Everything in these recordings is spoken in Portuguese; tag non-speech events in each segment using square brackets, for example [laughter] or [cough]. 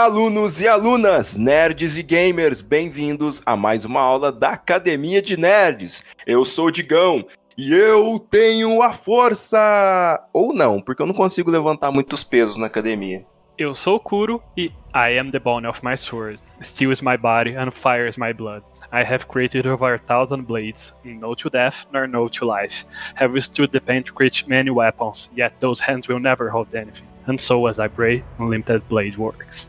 Alunos e alunas, nerds e gamers, bem-vindos a mais uma aula da Academia de Nerds. Eu sou o Digão e eu tenho a força! Ou não, porque eu não consigo levantar muitos pesos na academia. Eu sou o Kuro e I am the bone of my sword. Steel is my body and fire is my blood. I have created over a thousand blades, no to death nor no to life. Have withstood the pain to create many weapons, yet those hands will never hold anything. And so as I pray, unlimited blade works.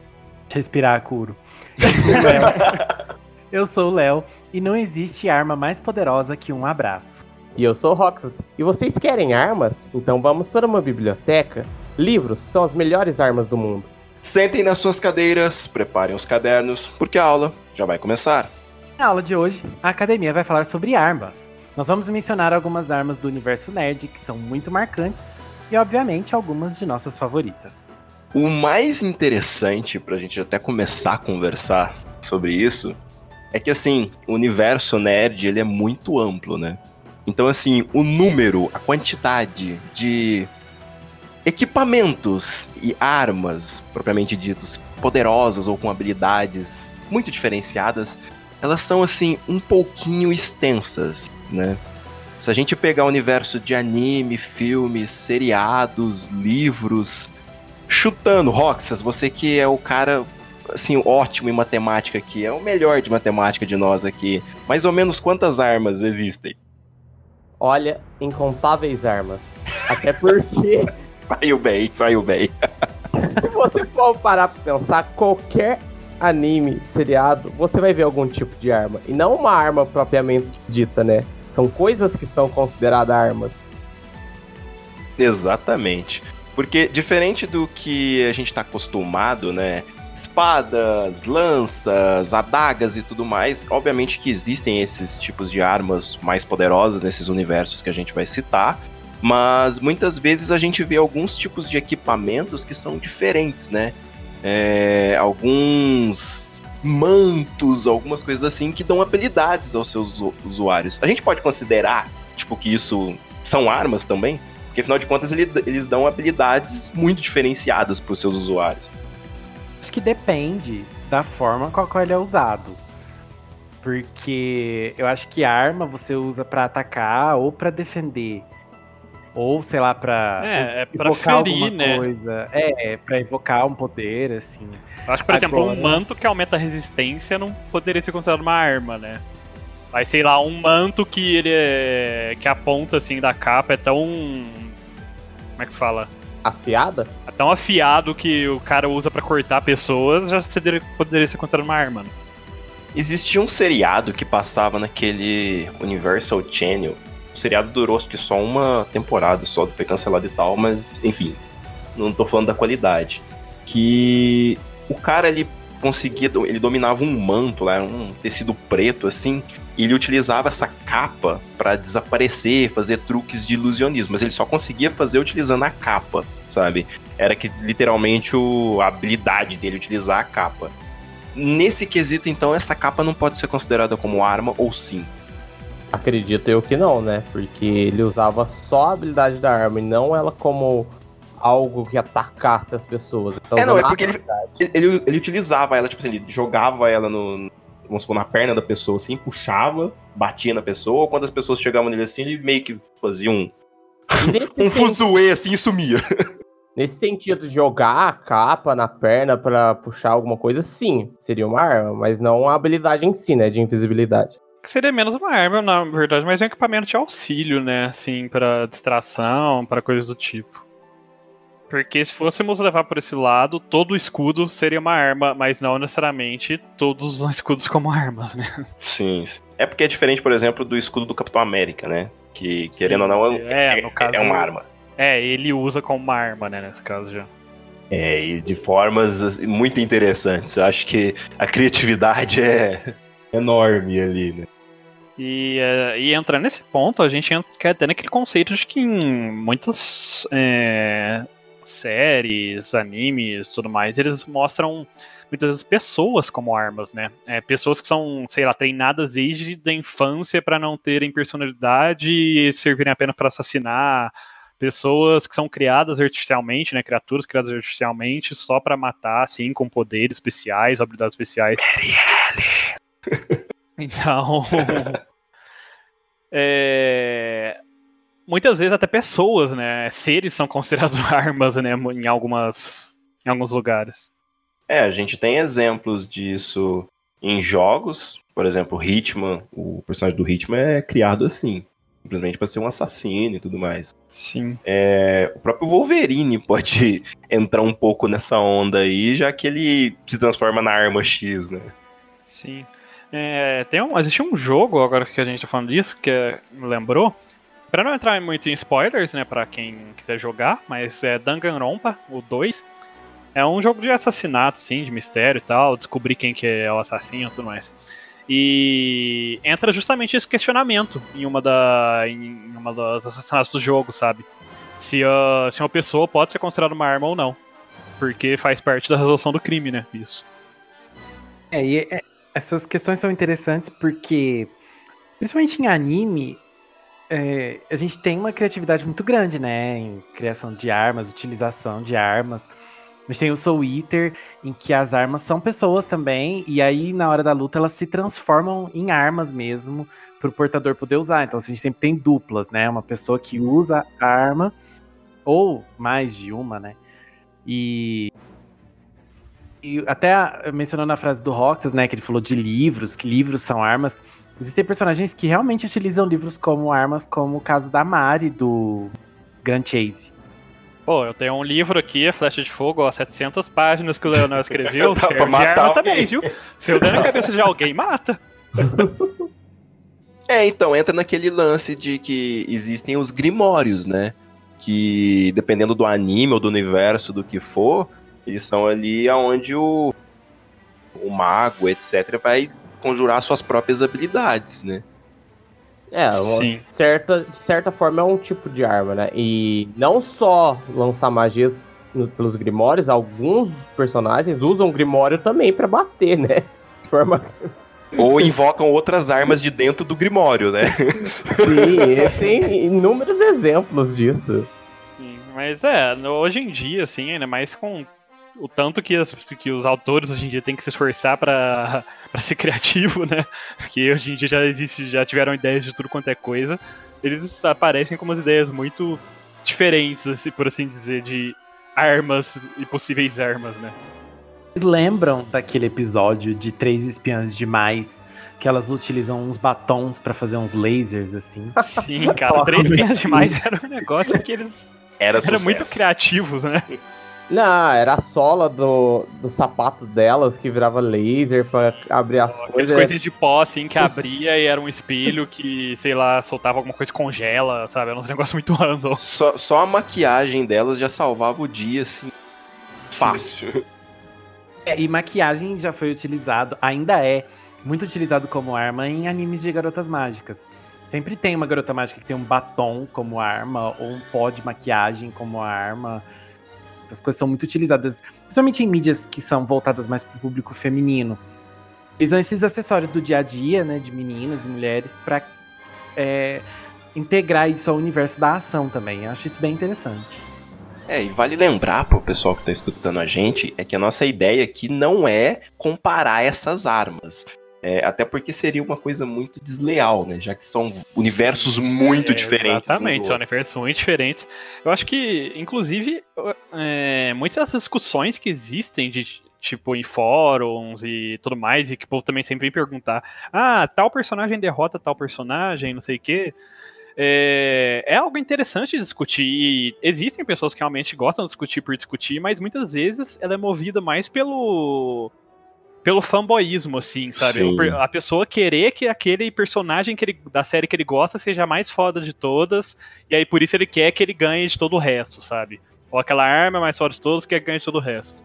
Respirar, Kuro. [laughs] Eu sou o Léo e não existe arma mais poderosa que um abraço. E eu sou o Roxas. E vocês querem armas? Então vamos para uma biblioteca. Livros são as melhores armas do mundo. Sentem nas suas cadeiras, preparem os cadernos, porque a aula já vai começar. Na aula de hoje, a academia vai falar sobre armas. Nós vamos mencionar algumas armas do universo nerd que são muito marcantes e, obviamente, algumas de nossas favoritas. O mais interessante pra gente até começar a conversar sobre isso é que assim, o universo nerd, ele é muito amplo, né? Então assim, o número, a quantidade de equipamentos e armas, propriamente ditos, poderosas ou com habilidades muito diferenciadas, elas são assim um pouquinho extensas, né? Se a gente pegar o universo de anime, filmes, seriados, livros, chutando, Roxas, você que é o cara assim ótimo em matemática aqui, é o melhor de matemática de nós aqui. Mais ou menos quantas armas existem? Olha, incontáveis armas. Até porque [laughs] Saiu bem, saiu bem. [laughs] se você for parar pra pensar, qualquer anime, seriado, você vai ver algum tipo de arma. E não uma arma propriamente dita, né? São coisas que são consideradas armas. Exatamente. Porque diferente do que a gente está acostumado, né? Espadas, lanças, adagas e tudo mais, obviamente que existem esses tipos de armas mais poderosas nesses universos que a gente vai citar, mas muitas vezes a gente vê alguns tipos de equipamentos que são diferentes, né? É, alguns mantos, algumas coisas assim que dão habilidades aos seus usuários. A gente pode considerar, tipo, que isso são armas também? Porque afinal de contas ele, eles dão habilidades muito diferenciadas para os seus usuários. Acho que depende da forma com a qual ele é usado. Porque eu acho que arma você usa para atacar ou para defender. Ou, sei lá, pra. É, é pra ferir, né? Coisa. É, pra evocar um poder, assim. Eu acho que, por Agora... exemplo, um manto que aumenta a resistência não poderia ser considerado uma arma, né? Mas, sei lá, um manto que ele é. que a ponta, assim, da capa é tão. Como é que fala? Afiada? É tão afiado que o cara usa para cortar pessoas, já poderia ser considerado uma arma, né? Existia um seriado que passava naquele Universal Channel o seriado durou acho que só uma temporada, só foi cancelado e tal, mas enfim, não tô falando da qualidade. Que o cara ele conseguia, ele dominava um manto lá, um tecido preto assim, e ele utilizava essa capa para desaparecer, fazer truques de ilusionismo, mas ele só conseguia fazer utilizando a capa, sabe? Era que literalmente o, a habilidade dele utilizar a capa. Nesse quesito, então, essa capa não pode ser considerada como arma ou sim? Acredito eu que não, né? Porque ele usava só a habilidade da arma e não ela como algo que atacasse as pessoas. Então, é, não, é porque ele, ele, ele, utilizava ela, tipo assim, ele jogava ela no, vamos supor, na perna da pessoa, assim, puxava, batia na pessoa, quando as pessoas chegavam nele assim, ele meio que fazia um, [laughs] um fuzuê assim e sumia. Nesse sentido de jogar a capa na perna para puxar alguma coisa, sim, seria uma arma, mas não a habilidade em si, né, de invisibilidade que seria menos uma arma, na verdade, mas é um equipamento de auxílio, né? Assim, para distração, para coisas do tipo. Porque se fôssemos levar por esse lado, todo escudo seria uma arma, mas não necessariamente todos os [laughs] escudos como armas, né? Sim. É porque é diferente, por exemplo, do escudo do Capitão América, né? Que, querendo Sim, ou não, é, é, caso, é uma arma. É, ele usa como uma arma, né, nesse caso já. É, e de formas assim, muito interessantes. Eu acho que a criatividade é [laughs] enorme ali, né? E, uh, e entrar nesse ponto, a gente quer ter naquele conceito de que em muitas é, séries, animes tudo mais, eles mostram muitas pessoas como armas, né? É, pessoas que são, sei lá, treinadas desde a infância para não terem personalidade e servirem apenas para assassinar, pessoas que são criadas artificialmente, né, criaturas criadas artificialmente só para matar, assim, com poderes especiais, habilidades especiais. então, [laughs] [laughs] é, muitas vezes até pessoas, né, seres são considerados [laughs] armas, né, em algumas, em alguns lugares. É, a gente tem exemplos disso em jogos, por exemplo, Hitman, o personagem do Hitman é criado assim, simplesmente para ser um assassino e tudo mais. Sim. É, o próprio Wolverine pode [laughs] entrar um pouco nessa onda aí, já que ele se transforma na arma X, né? Sim. É, tem um, existe um jogo, agora que a gente tá falando disso, que é, me lembrou. Pra não entrar muito em spoilers, né, pra quem quiser jogar, mas é Danganronpa, o 2. É um jogo de assassinato, sim, de mistério e tal, descobrir quem que é o assassino e tudo mais. E entra justamente esse questionamento em uma, da, em uma das assassinatos do jogo, sabe? Se, uh, se uma pessoa pode ser considerada uma arma ou não. Porque faz parte da resolução do crime, né? Isso. É, e é, essas questões são interessantes porque, principalmente em anime, é, a gente tem uma criatividade muito grande, né? Em criação de armas, utilização de armas. A gente tem o Soul Eater, em que as armas são pessoas também, e aí na hora da luta elas se transformam em armas mesmo, para o portador poder usar. Então assim, a gente sempre tem duplas, né? Uma pessoa que usa a arma, ou mais de uma, né? E e até mencionando a frase do Roxas, né, que ele falou de livros, que livros são armas. Existem personagens que realmente utilizam livros como armas, como o caso da Mari, do Grand Chase. Pô, eu tenho um livro aqui, Flecha de Fogo, ó, 700 páginas que o Leonel escreveu. [laughs] Dá pra matar arma também, viu? Se eu der na cabeça de alguém, mata. [laughs] É, então, entra naquele lance de que existem os grimórios, né? Que dependendo do anime ou do universo, do que for, eles são ali onde o, o mago, etc., vai conjurar suas próprias habilidades, né? É, Sim. certa, de certa forma é um tipo de arma, né? E não só lançar magias no- pelos grimórios, alguns personagens usam o grimório também pra bater, né? De forma [laughs] Ou invocam outras armas de dentro do grimório, né? Sim, tem inúmeros exemplos disso. Sim, mas é, hoje em dia, assim, ainda mais com o tanto que, as- que os autores hoje em dia têm que se esforçar pra [laughs] pra ser criativo, né? Porque hoje em dia já existe, já tiveram ideias de tudo quanto é coisa. Eles aparecem com umas ideias muito diferentes, assim, por assim dizer, de armas e possíveis armas, né? Vocês lembram daquele episódio de Três Espiãs Demais, que elas utilizam uns batons pra fazer uns lasers, assim? [laughs] Sim, cara, [laughs] três pinhas demais era um negócio que eles Era eram muito criativos, né? Não, era a sola do, do sapato delas que virava laser pra abrir as Aquelas coisas. coisinhas de pó, assim, que abria e era um espelho que, sei lá, soltava alguma coisa e congela, sabe? Era um negócio muito random. Só, só a maquiagem delas já salvava o dia, assim, fácil. É, e maquiagem já foi utilizado, ainda é muito utilizado como arma em animes de garotas mágicas. Sempre tem uma garota mágica que tem um batom como arma, ou um pó de maquiagem como arma. Essas coisas são muito utilizadas, principalmente em mídias que são voltadas mais para o público feminino. Eles são esses acessórios do dia a dia, né, de meninas e mulheres, para integrar isso ao universo da ação também. Eu acho isso bem interessante. É, e vale lembrar pro pessoal que tá escutando a gente, é que a nossa ideia aqui não é comparar essas armas. É, até porque seria uma coisa muito desleal, né? Já que são universos muito É, diferentes. Exatamente, são universos muito diferentes. Eu acho que, inclusive, é, muitas dessas discussões que existem de tipo em fóruns e tudo mais, e que o povo também sempre vem perguntar: ah, tal personagem derrota tal personagem, não sei o quê. É, é algo interessante de discutir. E existem pessoas que realmente gostam de discutir por discutir, mas muitas vezes ela é movida mais pelo pelo fanboyismo, assim, sabe? Sim. A pessoa querer que aquele personagem que ele, da série que ele gosta seja a mais foda de todas, e aí por isso ele quer que ele ganhe de todo o resto, sabe? Ou aquela arma mais foda de todos quer que ganhe de todo o resto.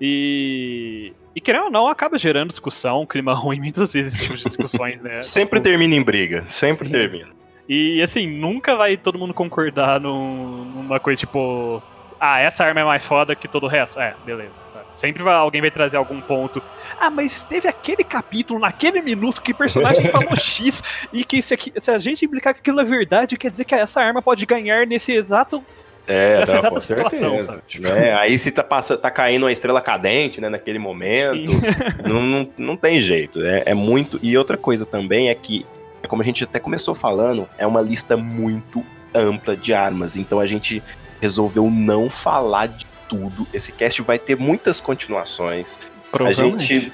E. E querendo ou não, acaba gerando discussão, clima [laughs] ruim muitas vezes esse tipo de discussões, né? [laughs] Sempre termina em briga, sempre Sim. termina. E assim, nunca vai todo mundo concordar num- numa coisa tipo. Ah, essa arma é mais foda que todo o resto. É, beleza. Sempre vai, alguém vai trazer algum ponto. Ah, mas teve aquele capítulo, naquele minuto, que o personagem [laughs] falou X, e que se, se, a gente implicar que aquilo é verdade, quer dizer que essa arma pode ganhar nesse exato. É, nessa não, exata situação, sabe? É, aí se tá, passa, tá caindo uma estrela cadente, né, naquele momento, [laughs] não, não, não tem jeito. É, é muito. E outra coisa também é que, como a gente até começou falando, é uma lista muito ampla de armas. Então a gente resolveu não falar de tudo. Esse cast vai ter muitas continuações. A gente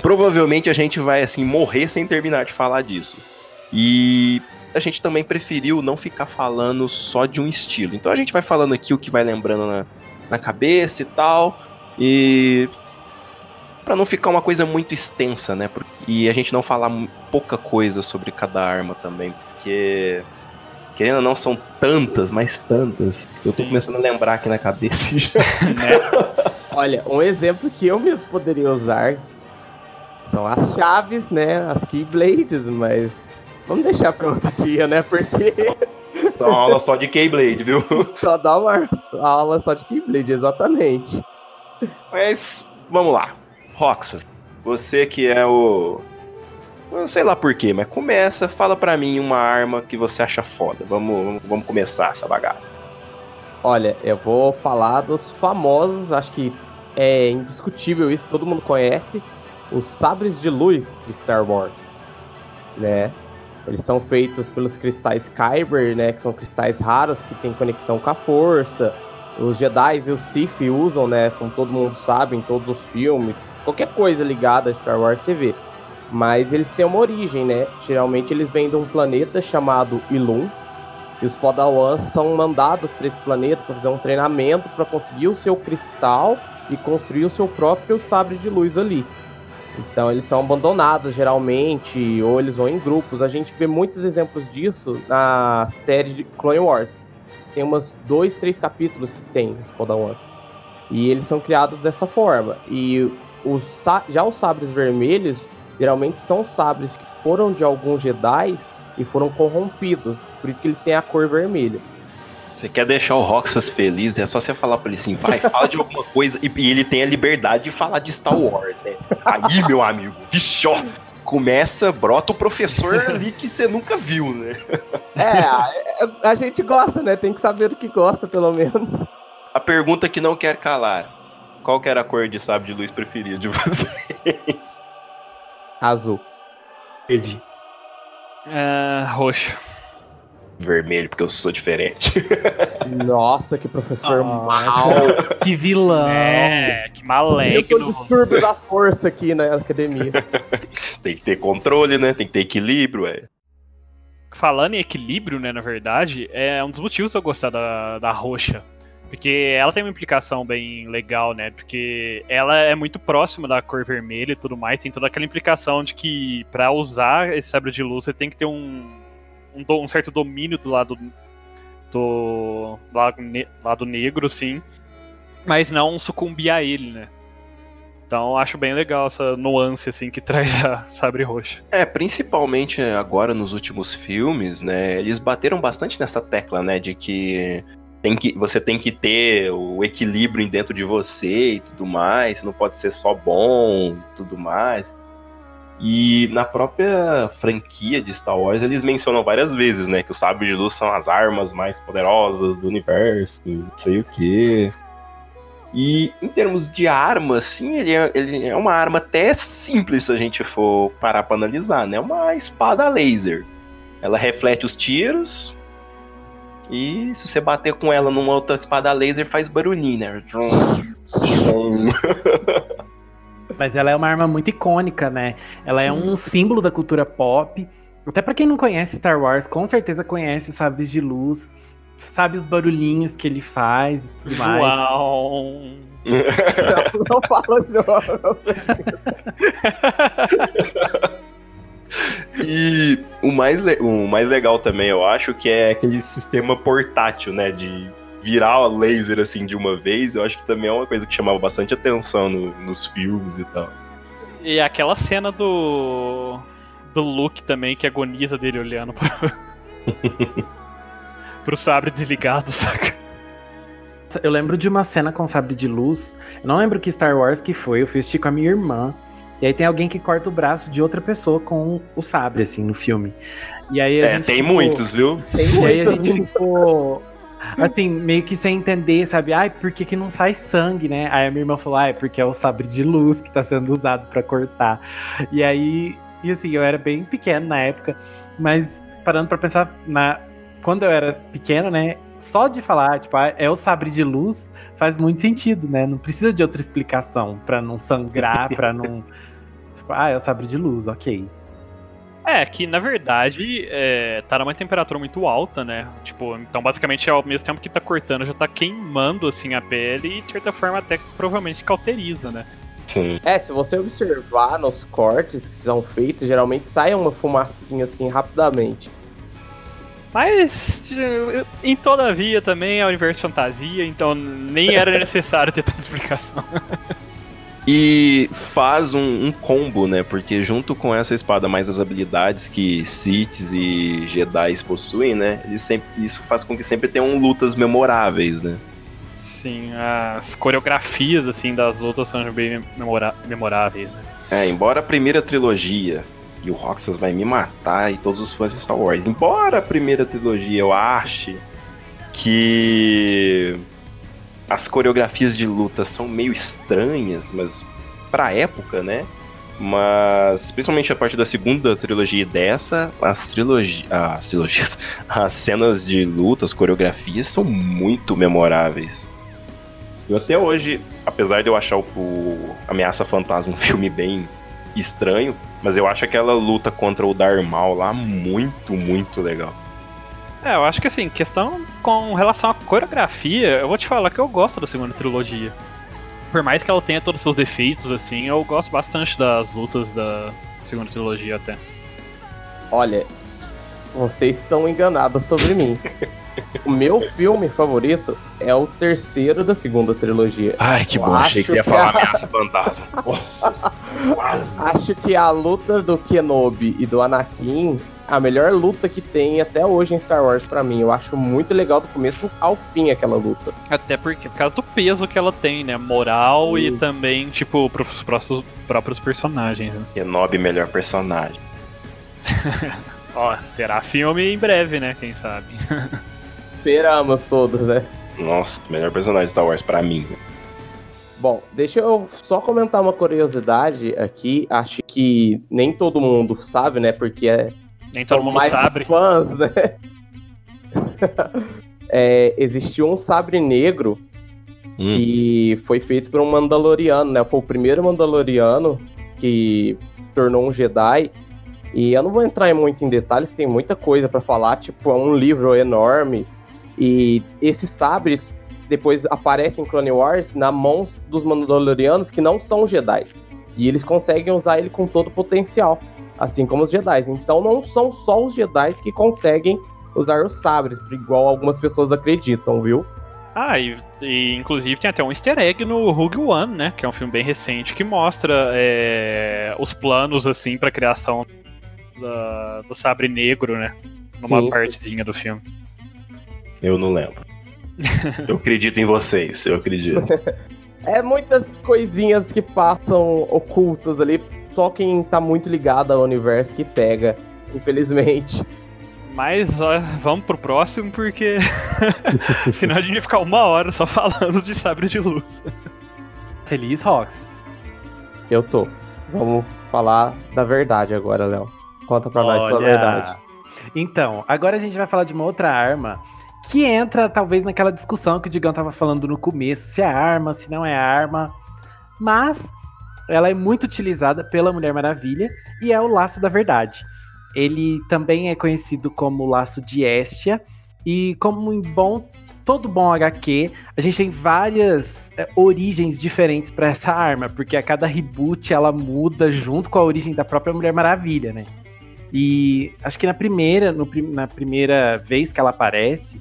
provavelmente a gente vai assim morrer sem terminar de falar disso. E a gente também preferiu não ficar falando só de um estilo. Então a gente vai falando aqui o que vai lembrando na, na cabeça e tal. E para não ficar uma coisa muito extensa, né? E a gente não falar pouca coisa sobre cada arma também, porque querendo ou não, são tantas, mas tantas. Eu tô Sim. começando a lembrar aqui na cabeça [laughs] já. É. Olha, um exemplo que eu mesmo poderia usar são as chaves, né? As Keyblades, mas vamos deixar pra outro [laughs] dia, né? Porque. Dá uma aula só de Keyblade, viu? [laughs] Só dá uma aula só de Keyblade, exatamente. Mas vamos lá. Roxas, você que é o não sei lá porquê, mas começa, fala para mim uma arma que você acha foda. Vamos, vamos, começar essa bagaça. Olha, eu vou falar dos famosos, acho que é indiscutível isso, todo mundo conhece, os sabres de luz de Star Wars, né? Eles são feitos pelos cristais Kyber, né, que são cristais raros que têm conexão com a força. Os Jedi e os Sith usam, né, como todo mundo sabe, em todos os filmes. Qualquer coisa ligada a Star Wars você vê. Mas eles têm uma origem, né? Geralmente eles vêm de um planeta chamado Ilum. E os Podawans são mandados para esse planeta para fazer um treinamento para conseguir o seu cristal e construir o seu próprio sabre de luz ali. Então eles são abandonados geralmente, ou eles vão em grupos. A gente vê muitos exemplos disso na série de Clone Wars. Tem umas dois, três capítulos que tem os Podawans. E eles são criados dessa forma. E os, já os sabres vermelhos, geralmente são sabres que foram de alguns Jedi e foram corrompidos. Por isso que eles têm a cor vermelha. Você quer deixar o Roxas feliz, é só você falar pra ele assim, vai, fala de alguma coisa, e, e, ele tem a liberdade de falar de Star Wars, né? Aí, meu amigo, vixe, ó, começa, brota o professor ali que você nunca viu, né? É, a, a, gente gosta, né? Tem que saber do que gosta, pelo menos. A pergunta que não quer calar. Qual que era a cor de sábio de luz preferida de [laughs] vocês? Azul. Verde. Uh, roxo. Vermelho, porque eu sou diferente. [laughs] Nossa, que professor oh, mal. Que vilão. É, que maligno. Eu tô distúrbio da força aqui na academia. [laughs] Tem que ter controle, né? Tem que ter equilíbrio, é. Falando em equilíbrio, né, na verdade, é um dos motivos eu gostar da, da roxa. Porque ela tem uma implicação bem legal, né? Porque ela é muito próxima da cor vermelha e tudo mais. Tem toda aquela implicação de que para usar esse sabre de luz você tem que ter um, um, um certo domínio do lado do lado, ne lado negro, sim. Mas não sucumbir a ele, né? Então acho bem legal essa nuance assim que [laughs] traz a Sabre Roxa. É, principalmente agora nos últimos filmes, né? Eles bateram bastante nessa tecla, né? De que tem que, você tem que ter o equilíbrio dentro de você e tudo mais, não pode ser só bom e tudo mais. E na própria franquia de Star Wars, eles mencionam várias vezes, né, que os sabres de luz são as armas mais poderosas do universo, não sei o quê. E em termos de arma, assim, ele é, ele é uma arma até simples se a gente for parar pra analisar, né? Uma espada laser. Ela reflete os tiros, e se você bater com ela numa outra espada laser, faz barulhinho, né? [laughs] Mas ela é uma arma muito icônica, né? Ela Sim. é um símbolo da cultura pop. Até para quem não conhece Star Wars, com certeza conhece os sabres de luz, sabe os barulhinhos que ele faz e tudo mais. Uau! [laughs] não, não fala não. [laughs] E o mais, o mais legal também, eu acho, que é aquele sistema portátil, né? De virar laser assim de uma vez, eu acho que também é uma coisa que chamava bastante atenção no, nos filmes e tal. E aquela cena do. do Luke também, que agoniza dele olhando pro. [laughs] pro sabre desligado, [laughs] saca? Eu lembro de uma cena com sabre de luz. Eu não lembro que Star Wars que foi. Eu fiz com a minha irmã. E aí tem alguém que corta o braço de outra pessoa com o sabre, assim, no filme. E aí é, tem ficou... muitos, viu? Tem e aí a gente ficou assim, meio que sem entender, sabe? Ai, por que, que não sai sangue, né? Aí a minha irmã falou, ai, porque é o sabre de luz que tá sendo usado para cortar. E aí, e assim, eu era bem pequeno na época, mas parando para pensar na quando eu era pequeno, né? Só de falar, tipo, ah, é o sabre de luz, faz muito sentido, né? Não precisa de outra explicação para não sangrar, [laughs] para não. Tipo, ah, é o sabre de luz, ok. É, que na verdade é, tá numa temperatura muito alta, né? Tipo, então basicamente ao mesmo tempo que tá cortando, já tá queimando assim a pele e de certa forma até provavelmente cauteriza, né? Sim. É, se você observar nos cortes que são feitos, geralmente sai uma fumacinha assim rapidamente. Mas, em todavia, também é universo fantasia, então nem era [laughs] necessário ter tanta explicação. [laughs] E faz um, um, combo, né? Porque junto com essa espada, mais as habilidades que Siths e Jedi possuem, né? Sempre, isso faz com que sempre tenham lutas memoráveis, né? Sim, as coreografias, assim, das lutas são bem memora memoráveis, né? É, embora a primeira trilogia, e o Roxas vai me matar e todos os fãs de Star Wars, embora a primeira trilogia eu ache que as coreografias de luta são meio estranhas, mas pra época, né? Mas, principalmente a parte da segunda trilogia e dessa, as trilogias. As trilogias. [laughs] As cenas de luta, as coreografias são muito memoráveis. Eu até hoje, apesar de eu achar o, o Ameaça Fantasma um filme bem estranho, mas eu acho aquela luta contra o Darmal lá muito, muito legal. É, eu acho que assim, questão com relação à coreografia, eu vou te falar que eu gosto da segunda trilogia. Por mais que ela tenha todos os seus defeitos, assim, eu gosto bastante das lutas da segunda trilogia até. Olha, vocês estão enganados sobre mim. [laughs] o meu filme favorito é o terceiro da segunda trilogia. Ai, que eu bom, achei que ia falar a... Ameaça Fantasma. [laughs] Nossa, quase. Acho que a luta do Kenobi e do Anakin a melhor luta que tem até hoje em Star Wars para mim. Eu acho muito legal do começo ao fim aquela luta. Até porque, por causa do peso que ela tem, né? Moral Sim. e também, tipo, pros próprios, próprios personagens. Né? Kenobi, melhor personagem. [laughs] Ó, terá filme em breve, né? Quem sabe. [laughs] Esperamos todos, né? Nossa, melhor personagem de Star Wars para mim. Bom, deixa eu só comentar uma curiosidade aqui. Acho que nem todo mundo sabe, né? Porque é nem todo mundo sabe. Fãs, né? [laughs] é, existiu um sabre negro hum. que foi feito por um Mandaloriano, né? Foi o primeiro Mandaloriano que tornou um Jedi. E eu não vou entrar muito em detalhes, tem muita coisa para falar, tipo, é um livro enorme. E esse sabre depois aparece em Clone Wars na mão dos Mandalorianos que não são Jedi. E eles conseguem usar ele com todo o potencial assim como os Jedi. Então não são só os Jedi que conseguem usar os sabres, igual algumas pessoas acreditam, viu? Ah, e, e, inclusive tem até um easter egg no Rogue One, né? Que é um filme bem recente que mostra é, os planos, assim, pra criação da, do sabre negro, né? Numa Sim. partezinha do filme. Eu não lembro. [laughs] eu acredito em vocês, eu acredito. [laughs] é muitas coisinhas que passam ocultas ali só quem tá muito ligado ao universo que pega, infelizmente. Mas ó, vamos pro próximo, porque [laughs] senão a gente ia ficar uma hora só falando de sabre de luz. Feliz Roxas. Eu tô. Vamos falar da verdade agora, Léo. Conta pra Olha... nós sua verdade. Então, agora a gente vai falar de uma outra arma que entra talvez naquela discussão que o Digão tava falando no começo, se é arma, se não é arma. Mas ela é muito utilizada pela Mulher Maravilha e é o laço da verdade. Ele também é conhecido como laço de Estia e como em bom todo bom HQ, a gente tem várias é, origens diferentes para essa arma, porque a cada reboot ela muda junto com a origem da própria Mulher Maravilha, né? E acho que na primeira, no, na primeira vez que ela aparece,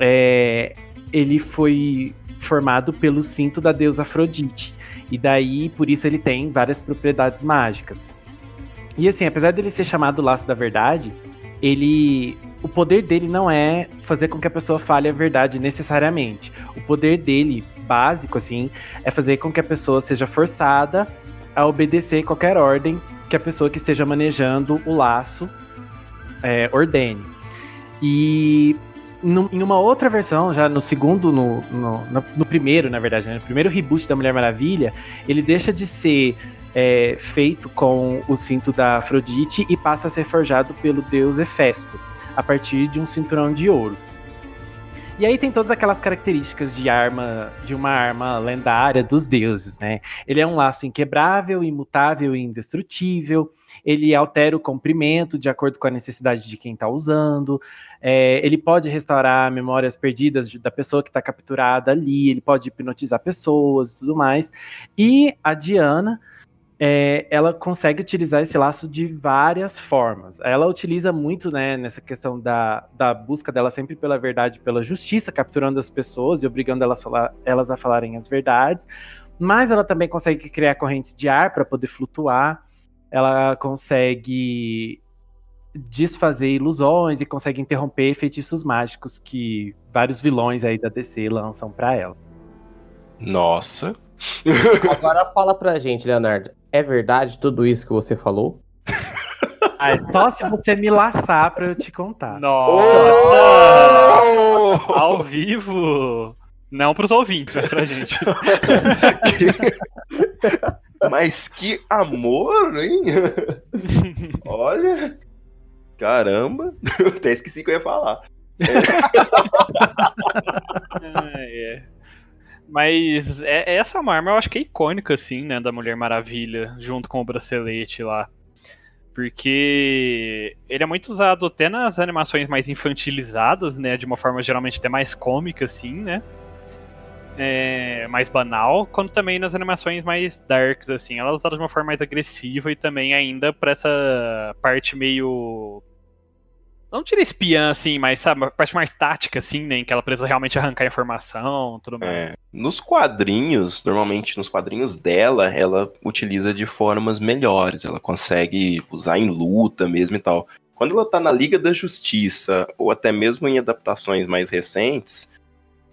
é, ele foi formado pelo cinto da deusa Afrodite. E daí, por isso, ele tem várias propriedades mágicas. E assim, apesar dele ser chamado Laço da Verdade, ele. o poder dele não é fazer com que a pessoa fale a verdade necessariamente. O poder dele, básico, assim, é fazer com que a pessoa seja forçada a obedecer qualquer ordem que a pessoa que esteja manejando o laço é, ordene. E em uma outra versão, já no segundo, no, no, no primeiro, na verdade, né, no primeiro reboot da Mulher Maravilha, ele deixa de ser é, feito com o cinto da Afrodite e passa a ser forjado pelo deus Hefesto, a partir de um cinturão de ouro. E aí tem todas aquelas características de arma, de uma arma lendária dos deuses, né? Ele é um laço inquebrável, imutável e indestrutível. Ele altera o comprimento de acordo com a necessidade de quem está usando. É, ele pode restaurar memórias perdidas da pessoa que está capturada ali. Ele pode hipnotizar pessoas e tudo mais. E a Diana é, ela consegue utilizar esse laço de várias formas. Ela utiliza muito né, nessa questão da, da busca dela sempre pela verdade, pela justiça, capturando as pessoas e obrigando elas, falar, elas a falarem as verdades. Mas ela também consegue criar correntes de ar para poder flutuar. Ela consegue desfazer ilusões e consegue interromper feitiços mágicos que vários vilões aí da DC lançam para ela. Nossa. Agora fala pra gente, Leonardo. É verdade tudo isso que você falou? [laughs] Ah, é só se você me laçar pra eu te contar. Nossa! Oh! Ao vivo! Não pros ouvintes, mas pra gente. [laughs] [laughs] mas que amor, hein? [laughs] Olha! Caramba! [laughs] Até esqueci que eu ia falar. É. ah, é. Mas é, essa é uma arma eu acho que é icônica, assim, né, da Mulher Maravilha, junto com o bracelete lá. Porque ele é muito usado até nas animações mais infantilizadas, né, de uma forma geralmente até mais cômica, assim, né. É, mais banal, quanto também nas animações mais darks, assim. Ela é usada de uma forma mais agressiva e também ainda pra essa parte meio não tira espiã, assim, mas sabe, a parte mais tática, assim, né? Em que ela precisa realmente arrancar informação tudo mais. É. Nos quadrinhos, normalmente nos quadrinhos dela, ela utiliza de formas melhores. Ela consegue usar em luta mesmo e tal. Quando ela tá na Liga da Justiça, ou até mesmo em adaptações mais recentes,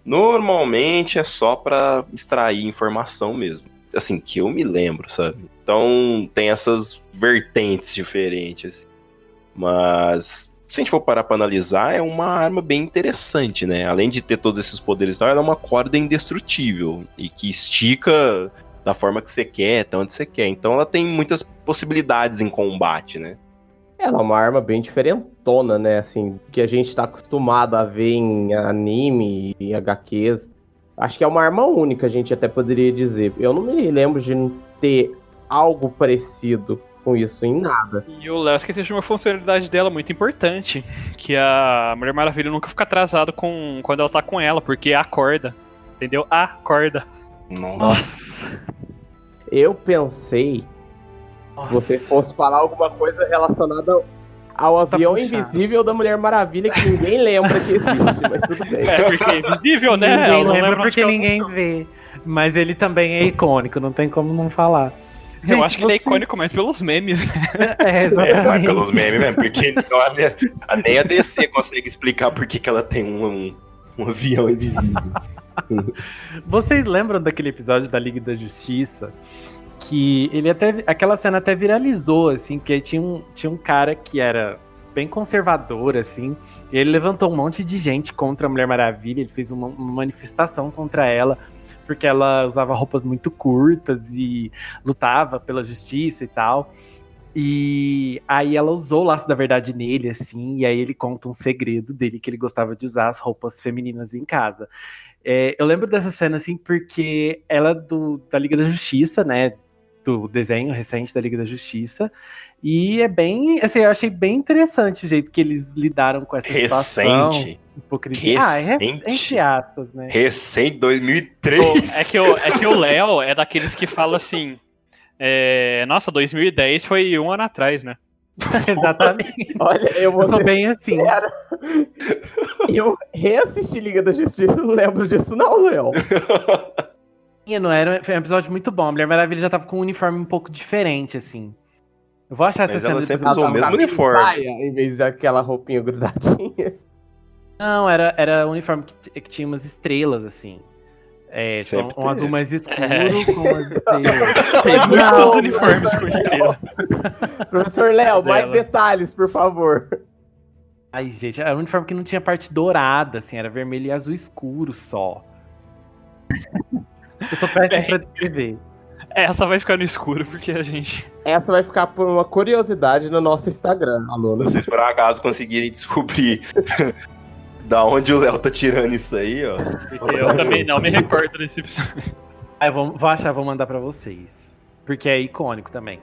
normalmente é só para extrair informação mesmo. Assim, que eu me lembro, sabe? Então tem essas vertentes diferentes. Mas se a gente for parar pra analisar, é uma arma bem interessante, né? Além de ter todos esses poderes, ela é uma corda indestrutível e que estica da forma que você quer, até onde você quer. Então ela tem muitas possibilidades em combate, né? Ela é uma arma bem diferentona, né? Assim, que a gente tá acostumado a ver em anime e HQs. Acho que é uma arma única, a gente até poderia dizer. Eu não me lembro de ter algo parecido com isso em nada. E o Léo esqueceu de uma funcionalidade dela muito importante, que a Mulher Maravilha nunca fica atrasado com quando ela tá com ela, porque é a corda. Entendeu? A corda. Nossa. Eu pensei Nossa. que você fosse falar alguma coisa relacionada ao você tá avião tá invisível da Mulher Maravilha que ninguém lembra que existe, mas tudo bem. [laughs] É, porque é invisível, né? Ninguém lembra porque ninguém vê. Mas ele também é icônico, não tem como não falar. Gente, eu acho que ele é icônico mais pelos memes, né? É, exatamente. É, pelos memes mesmo, porque a, nem a DC consegue explicar por que, que ela tem um, um, um avião invisível. Vocês lembram daquele episódio da Liga da Justiça? Que ele até. Aquela cena até viralizou, assim, porque tinha um, tinha um cara que era bem conservador, assim. E ele levantou um monte de gente contra a Mulher Maravilha, ele fez uma, uma manifestação contra ela porque ela usava roupas muito curtas e lutava pela justiça e tal. E aí ela usou o laço da verdade nele, assim, e aí ele conta um segredo dele que ele gostava de usar as roupas femininas em casa. É, eu lembro dessa cena, assim, porque ela é do, da Liga da Justiça, né? Do desenho recente da Liga da Justiça. E é bem, assim, eu achei bem interessante o jeito que eles lidaram com essa situação. Recente. Hipocrisia. Recente. Ah, é entre aspas, né? Recente, 2003. É que o, é que o Léo é daqueles que fala assim, é, nossa, 2010 foi um ano atrás, né? [laughs] Exatamente. Olha, eu, vou eu sou bem assim. Eu reassisti Liga da Justiça, não lembro disso, não, Léo. [laughs] Não era, foi um episódio muito bom. A Mulher Maravilha já tava com um uniforme um pouco diferente, assim. Eu vou achar essa Mas cena ela depois sempre usou o mesmo uniforme. saia, em vez daquela roupinha grudadinha. Não, era, era um uniforme que, que tinha umas estrelas, assim. É, tipo, um azul mais escuro É. com umas [laughs] estrelas. Tem muitos Não, uniformes com estrela. [laughs] Professor Léo, mais detalhes, por favor. Ai, gente, era um uniforme que não tinha parte dourada, assim, era vermelho e azul escuro só. Eu sou péssimo Bem. pra descrever. Essa vai ficar no escuro porque a gente. Essa vai ficar por uma curiosidade no nosso Instagram, alunos. Vocês por acaso conseguirem descobrir [laughs] da onde o Léo tá tirando isso aí, ó. Eu também não me recordo desse episódio. Ah, eu vou, vou achar, vou mandar pra vocês. Porque é icônico também.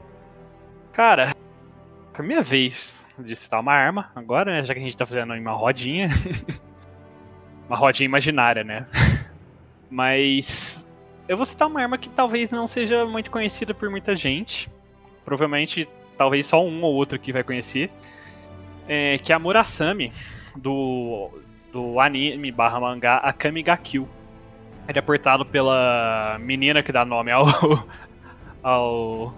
Cara, foi minha vez de citar uma arma agora, né? Já que a gente tá fazendo uma rodinha. [laughs] uma rodinha imaginária, né? Mas eu vou citar uma arma que talvez não seja muito conhecida por muita gente. Provavelmente, talvez só um ou outro aqui vai conhecer. É, que é a Murasami, do, do anime barra mangá Akame ga Kill. Ele é portado pela menina que dá nome ao, [laughs] ao,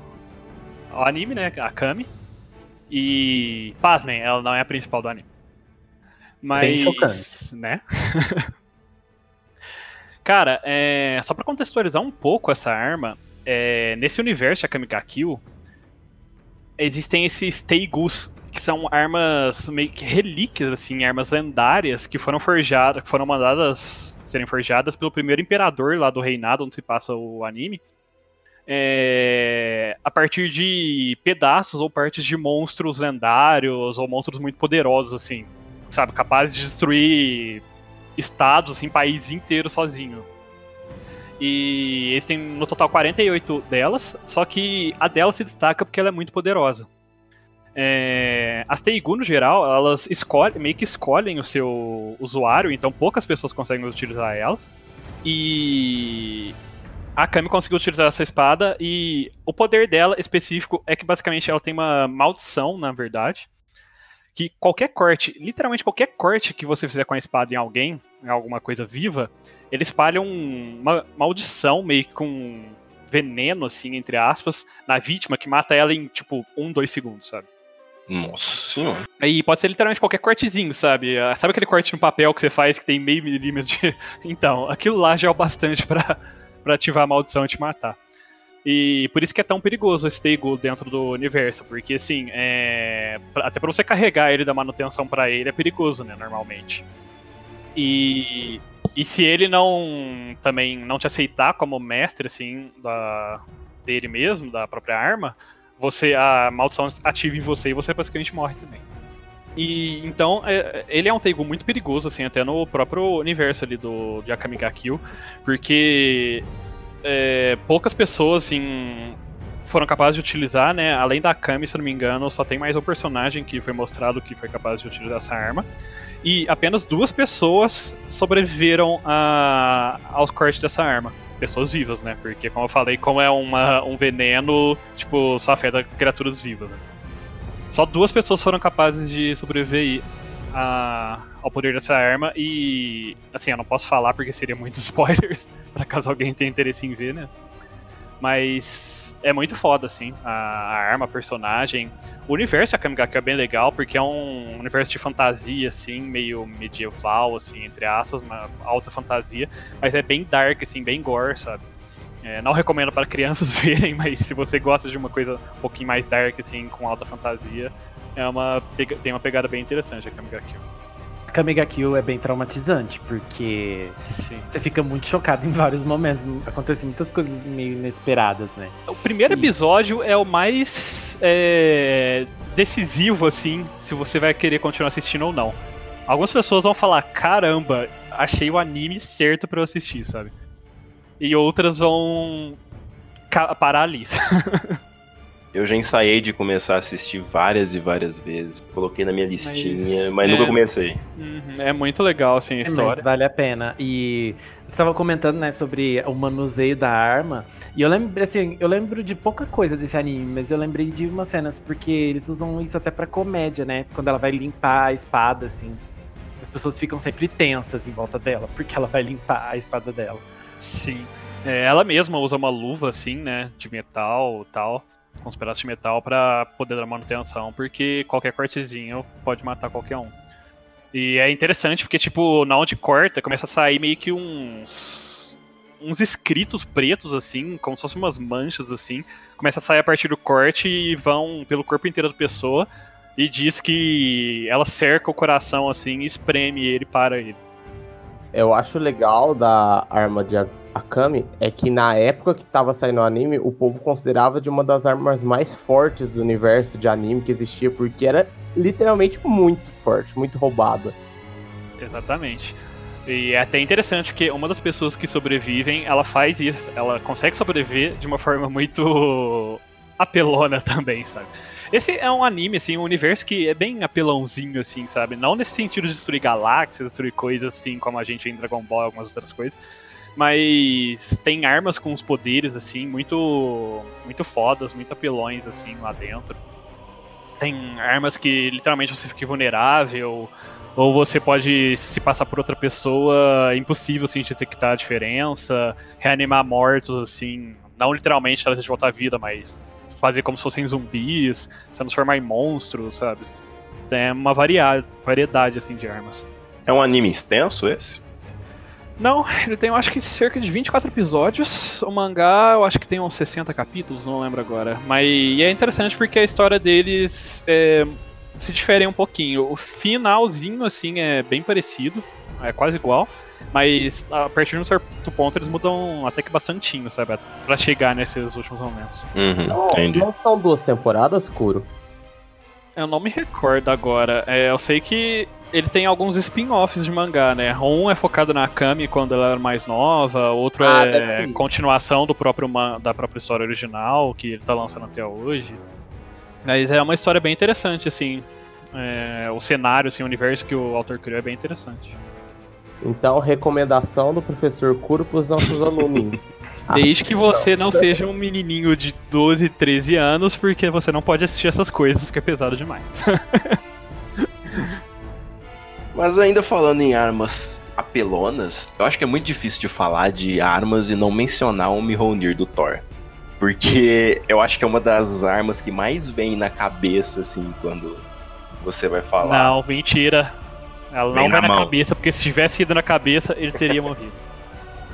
ao anime, né? A Kami. E, pasmem, ela não é a principal do anime. Mas, Bem chocante. né? [laughs] Cara, é, só pra contextualizar um pouco essa arma, é, nesse universo ga Kill, existem esses Teigus, que são armas meio que relíquias, assim, armas lendárias que foram forjadas, que foram mandadas serem forjadas pelo primeiro imperador lá do reinado onde se passa o anime. É, a partir de pedaços ou partes de monstros lendários ou monstros muito poderosos, assim, sabe, capazes de destruir estados, assim, país inteiro sozinho. E eles têm no total 48 delas, só que a dela se destaca porque ela é muito poderosa. É, as Teigu, no geral, elas escolhem, meio que escolhem o seu usuário, então poucas pessoas conseguem utilizar elas. E a Kami conseguiu utilizar essa espada e o poder dela específico é que basicamente ela tem uma maldição, na verdade, que qualquer corte, literalmente qualquer corte que você fizer com a espada em alguém, em alguma coisa viva, ele espalha um- uma maldição meio que com veneno, assim, entre aspas, na vítima que mata ela em, tipo, um, dois segundos, sabe? Nossa senhora. E pode ser literalmente qualquer cortezinho, sabe? Ah, Sabe aquele corte no papel que você faz que tem meio milímetro de. [laughs] Então, aquilo lá já é o bastante pra ativar a maldição e te matar. E por isso que é tão perigoso esse Teigu dentro do universo, porque assim, é... até pra você carregar ele da manutenção pra ele é perigoso, né, normalmente. E, e se ele não também não te aceitar como mestre, assim, da, dele mesmo, da própria arma, você a maldição ativa em você e você basicamente morre também. E então é- ele é um Teigu muito perigoso, assim, até no próprio universo ali do de Akame ga Kill, porque é, poucas pessoas assim foram capazes de utilizar, né? Além da Akame, se não me engano, só tem mais um personagem que foi mostrado que foi capaz de utilizar essa arma. E apenas duas pessoas sobreviveram a, aos cortes dessa arma. Pessoas vivas, né? Porque, como eu falei, como é uma, um veneno, tipo, só afeta criaturas vivas, né? Só duas pessoas foram capazes de sobreviver a- ao poder dessa arma e, assim, eu não posso falar porque seria muitos [laughs] spoilers, pra caso alguém tenha interesse em ver, né? Mas é muito foda, assim, a, a arma, a personagem. O universo ga Kill é bem legal porque é um universo de fantasia, assim, meio medieval, assim, entre aspas, uma alta fantasia, mas é bem dark, assim, bem gore, sabe? É, não recomendo para crianças [laughs] verem, mas se você gosta de uma coisa um pouquinho mais dark, assim, com alta fantasia, é uma, tem uma pegada bem interessante a Akame ga Kill. Kamega Kill é bem traumatizante, porque Sim. você fica muito chocado [laughs] em vários momentos. Acontecem muitas coisas meio inesperadas, né? O primeiro Isso. episódio é o mais é, decisivo, assim, se você vai querer continuar assistindo ou não. Algumas pessoas vão falar, caramba, achei o anime certo pra eu assistir, sabe? E outras vão parar ali. [laughs] Eu já ensaiei de começar a assistir várias e várias vezes. Coloquei na minha listinha, mas, é. nunca comecei. Uhum, é muito legal, assim, a É história. vale a pena. E você estava comentando, né, sobre o manuseio da arma. E eu lembro, assim, eu lembro de pouca coisa desse anime, mas eu lembrei de umas cenas, porque eles usam isso até pra comédia, né? Quando ela vai limpar a espada, assim. As pessoas ficam sempre tensas em volta dela, porque ela vai limpar a espada dela. Sim. É, ela mesma usa uma luva, assim, né, de metal e tal. Com os pedaços de metal para poder dar manutenção, porque qualquer cortezinho pode matar qualquer um. E é interessante porque, tipo, na onde corta, começa a sair meio que uns. uns escritos pretos, assim, como se fossem umas manchas, assim. Começa a sair a partir do corte e vão pelo corpo inteiro da pessoa. E diz que ela cerca o coração, assim, e espreme ele para ele. Eu acho legal da arma de Akami é que na época que tava saindo o anime, o povo considerava de uma das armas mais fortes do universo de anime que existia, porque era literalmente muito forte, muito roubada. Exatamente. E é até interessante porque uma das pessoas que sobrevivem, ela faz isso, ela consegue sobreviver de uma forma muito [laughs] apelona também, sabe? Esse é um anime, assim, um universo que é bem apelãozinho, assim, sabe? Não nesse sentido de destruir galáxias, destruir coisas assim, como a gente em Dragon Ball e algumas outras coisas. Mas tem armas com os poderes, assim, muito. muito fodas, muito apelões, assim, lá dentro. Tem armas que literalmente você fica vulnerável, ou você pode se passar por outra pessoa, é impossível assim, detectar a diferença, reanimar mortos, assim, não literalmente trazer de volta à vida, mas fazer como se fossem zumbis, se transformar em monstros, sabe? Tem uma variedade, variedade assim de armas. É um anime extenso esse? Não, ele tem eu acho que cerca de 24 episódios. O mangá eu acho que tem uns 60 capítulos, não lembro agora. Mas é interessante porque a história deles é, se difere um pouquinho. O finalzinho, assim, é bem parecido, é quase igual. Mas a partir de um certo ponto eles mudam até que bastantinho, sabe? Pra chegar nesses últimos momentos. Uhum, Não, entendi. não são duas temporadas, Kuro? Eu não me recordo agora. É, eu sei que ele tem alguns spin-offs de mangá, né? Um é focado na Akami quando ela era mais nova, outro Ah, é continuação do próprio da própria história original, que ele tá lançando até hoje. Mas é uma história bem interessante, assim. É, o cenário, assim, o universo que o autor criou é bem interessante. Então, recomendação do professor Kuro pros nossos alunos. [laughs] Desde que você não seja um menininho de 12, 13 anos, porque você não pode assistir essas coisas, porque é pesado demais. [laughs] Mas ainda falando em armas apelonas, eu acho que é muito difícil de falar de armas e não mencionar o Mjolnir do Thor. Porque [laughs] eu acho que é uma das armas que mais vem na cabeça, assim, quando você vai falar. Não, mentira. Ela Vem não vai na na cabeça, porque se tivesse ido na cabeça, ele teria morrido.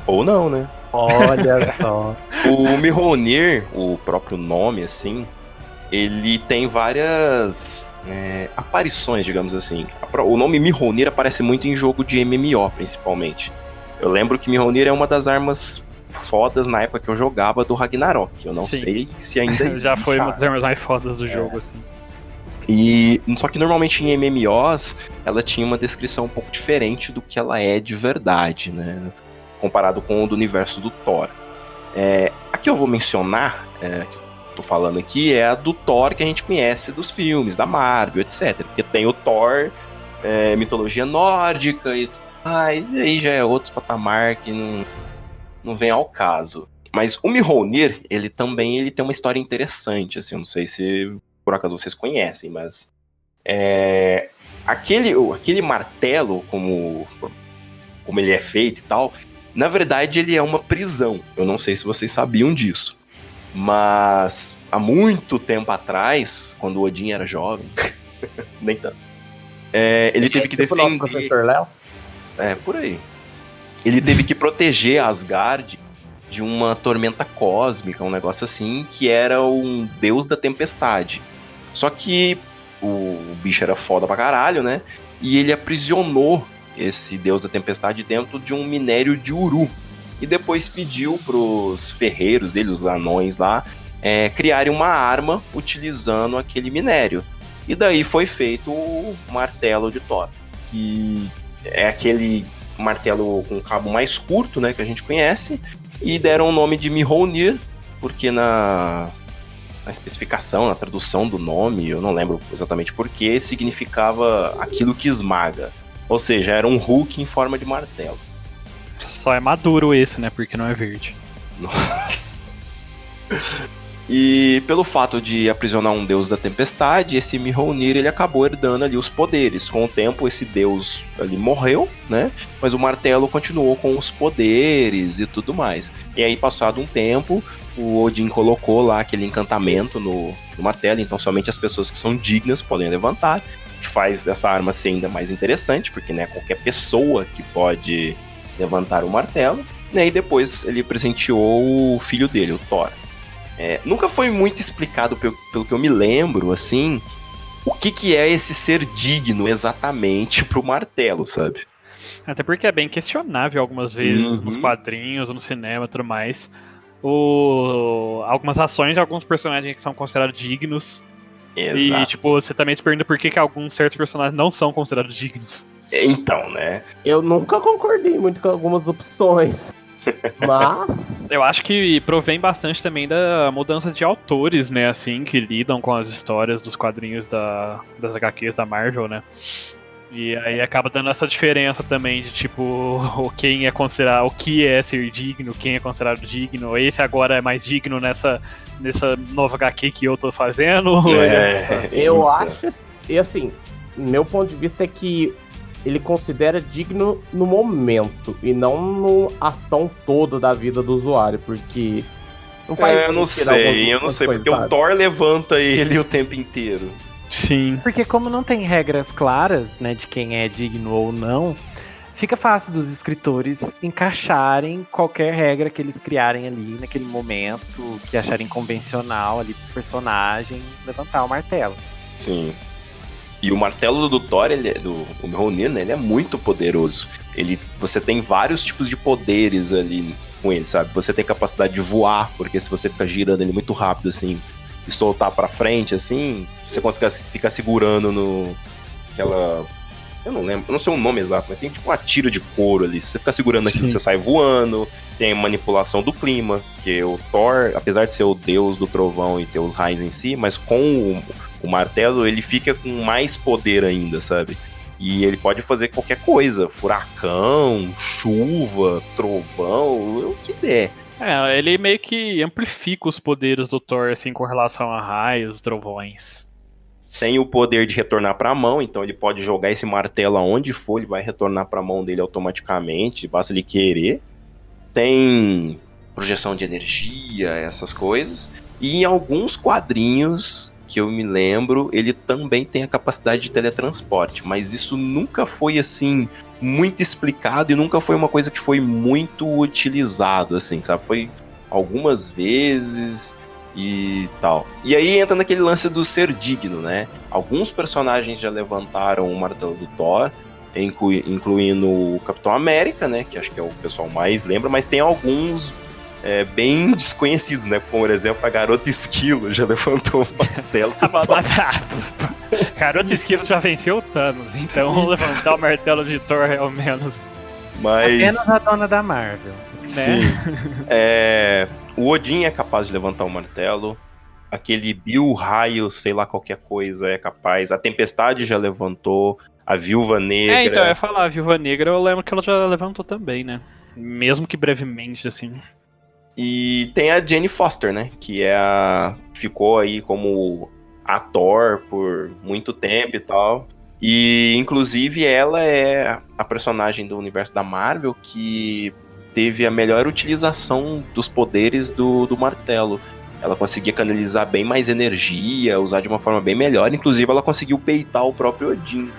Ou não, né? Olha [laughs] só. O Mjolnir, o próprio nome, assim, ele tem várias é, aparições, digamos assim. O nome Mjolnir aparece muito em jogo de MMO, principalmente. Eu lembro que Mjolnir é uma das armas fodas na época que eu jogava do Ragnarok. Eu não Sim. sei se ainda [laughs] Já existe foi a uma das armas mais fodas do jogo, assim. E só que normalmente em MMOs ela tinha uma descrição um pouco diferente do que ela é de verdade, né? Comparado com o do universo do Thor. É, a que eu vou mencionar, é, que eu tô falando aqui, é a do Thor que a gente conhece dos filmes, da Marvel, etc. Porque tem o Thor, é, mitologia nórdica e tudo mais, e aí já é outro patamar que não, não vem ao caso. Mas o Mjolnir, ele também ele tem uma história interessante, assim, eu não sei se por acaso vocês conhecem, mas é, aquele, aquele martelo, como, como ele é feito e tal, na verdade ele é uma prisão. Eu não sei se vocês sabiam disso. Mas há muito tempo atrás, quando o Odin era jovem, [laughs] nem tanto, é, ele teve que Tipo o defender. professor Léo? É, por aí. Ele teve que proteger Asgard de uma tormenta cósmica, um negócio assim, que era um deus da tempestade. Só que o bicho era foda pra caralho, né? E ele aprisionou esse deus da tempestade dentro de um minério de uru. E depois pediu pros ferreiros dele, os anões lá, é, criarem uma arma utilizando aquele minério. E daí foi feito o martelo de Thor, que é aquele martelo com cabo mais curto, né, que a gente conhece, e deram o nome de Mjolnir, porque na, na especificação, na tradução do nome, eu não lembro exatamente porquê, significava aquilo que esmaga. Ou seja, era um Hulk em forma de martelo. Só é maduro esse, né? Porque não é verde. Nossa. [laughs] E pelo fato de aprisionar um deus da tempestade, esse Mjolnir ele acabou herdando ali os poderes. Com o tempo, esse deus ali morreu, né? Mas o martelo continuou com os poderes e tudo mais. E aí, passado um tempo, o Odin colocou lá aquele encantamento no, no martelo, então somente as pessoas que são dignas podem levantar, faz essa arma ser ainda mais interessante, porque né, qualquer pessoa que pode levantar o martelo. E aí depois ele presenteou o filho dele, o Thor. É, nunca foi muito explicado, pelo, pelo, que eu me lembro, assim, o que, que é esse ser digno exatamente pro martelo, sabe? Até porque é bem questionável algumas vezes uhum. nos quadrinhos, no cinema e tudo mais. O... Algumas ações de alguns personagens que são considerados dignos. Exato. E, tipo, você também se pergunta por que, que alguns certos personagens não são considerados dignos. Então, né? Eu nunca concordei muito com algumas opções. [laughs] Mas. Eu acho que provém bastante também da mudança de autores, né? Assim, que lidam com as histórias dos quadrinhos da, das HQs da Marvel, né? E aí acaba dando essa diferença também de tipo [laughs] o quem é considerado, o que é ser digno, quem é considerado digno. Esse agora é mais digno nessa, nessa nova HQ que eu tô fazendo. É, [laughs] eu acho, e assim, meu ponto de vista é que ele considera digno no momento e não na ação toda da vida do usuário, porque não faz é, eu não sei, eu não sei, porque sabe? o Thor levanta ele o tempo inteiro. Sim. Porque como não tem regras claras, né, de quem é digno ou não, fica fácil dos escritores encaixarem qualquer regra que eles criarem ali naquele momento, que acharem convencional ali pro personagem levantar o martelo. Sim. E o martelo do Thor, ele é, do o Mjolnir, né, ele é muito poderoso. Ele, você tem vários tipos de poderes ali com ele, sabe? Você tem capacidade de voar, porque se você ficar girando ele muito rápido assim e soltar para frente assim, você consegue ficar segurando no aquela eu não lembro, eu não sei o nome exato, mas tem tipo uma tira de couro ali. Se você ficar segurando aquilo, você sai voando. Tem manipulação do clima, que o Thor, apesar de ser o deus do trovão e ter os raios em si, mas com o, o martelo ele fica com mais poder ainda, sabe? E ele pode fazer qualquer coisa: furacão, chuva, trovão, o que der. É, ele meio que amplifica os poderes do Thor, assim, com relação a raios, trovões tem o poder de retornar para a mão, então ele pode jogar esse martelo aonde for, ele vai retornar para a mão dele automaticamente, basta ele querer. Tem projeção de energia, essas coisas. E em alguns quadrinhos que eu me lembro, ele também tem a capacidade de teletransporte, mas isso nunca foi assim muito explicado e nunca foi uma coisa que foi muito utilizado assim, sabe? Foi algumas vezes e tal. E aí entra naquele lance do ser digno, né? Alguns personagens já levantaram o martelo do Thor, inclu incluindo o Capitão América, né? Que acho que é o pessoal mais lembra, mas tem alguns é, bem desconhecidos, né? Como, por exemplo, a Garota Esquilo já levantou o martelo [laughs] do Thor. Garota Esquilo já venceu o Thanos, então, então levantar o martelo de Thor é o menos. Mas... Apenas a dona da Marvel. Né? Sim. é... O Odin é capaz de levantar o martelo. Aquele Bill Raio, sei lá qualquer coisa, é capaz. A Tempestade já levantou. A Viúva Negra. É, então, eu ia falar, a Viúva Negra, eu lembro que ela já levantou também, né? Mesmo que brevemente, assim. E tem a Jenny Foster, né? Que é a. ficou aí como ator por muito tempo e tal. E inclusive ela é a personagem do universo da Marvel que teve a melhor utilização dos poderes do, do martelo. Ela conseguia canalizar bem mais energia, usar de uma forma bem melhor. Inclusive, ela conseguiu peitar o próprio Odin.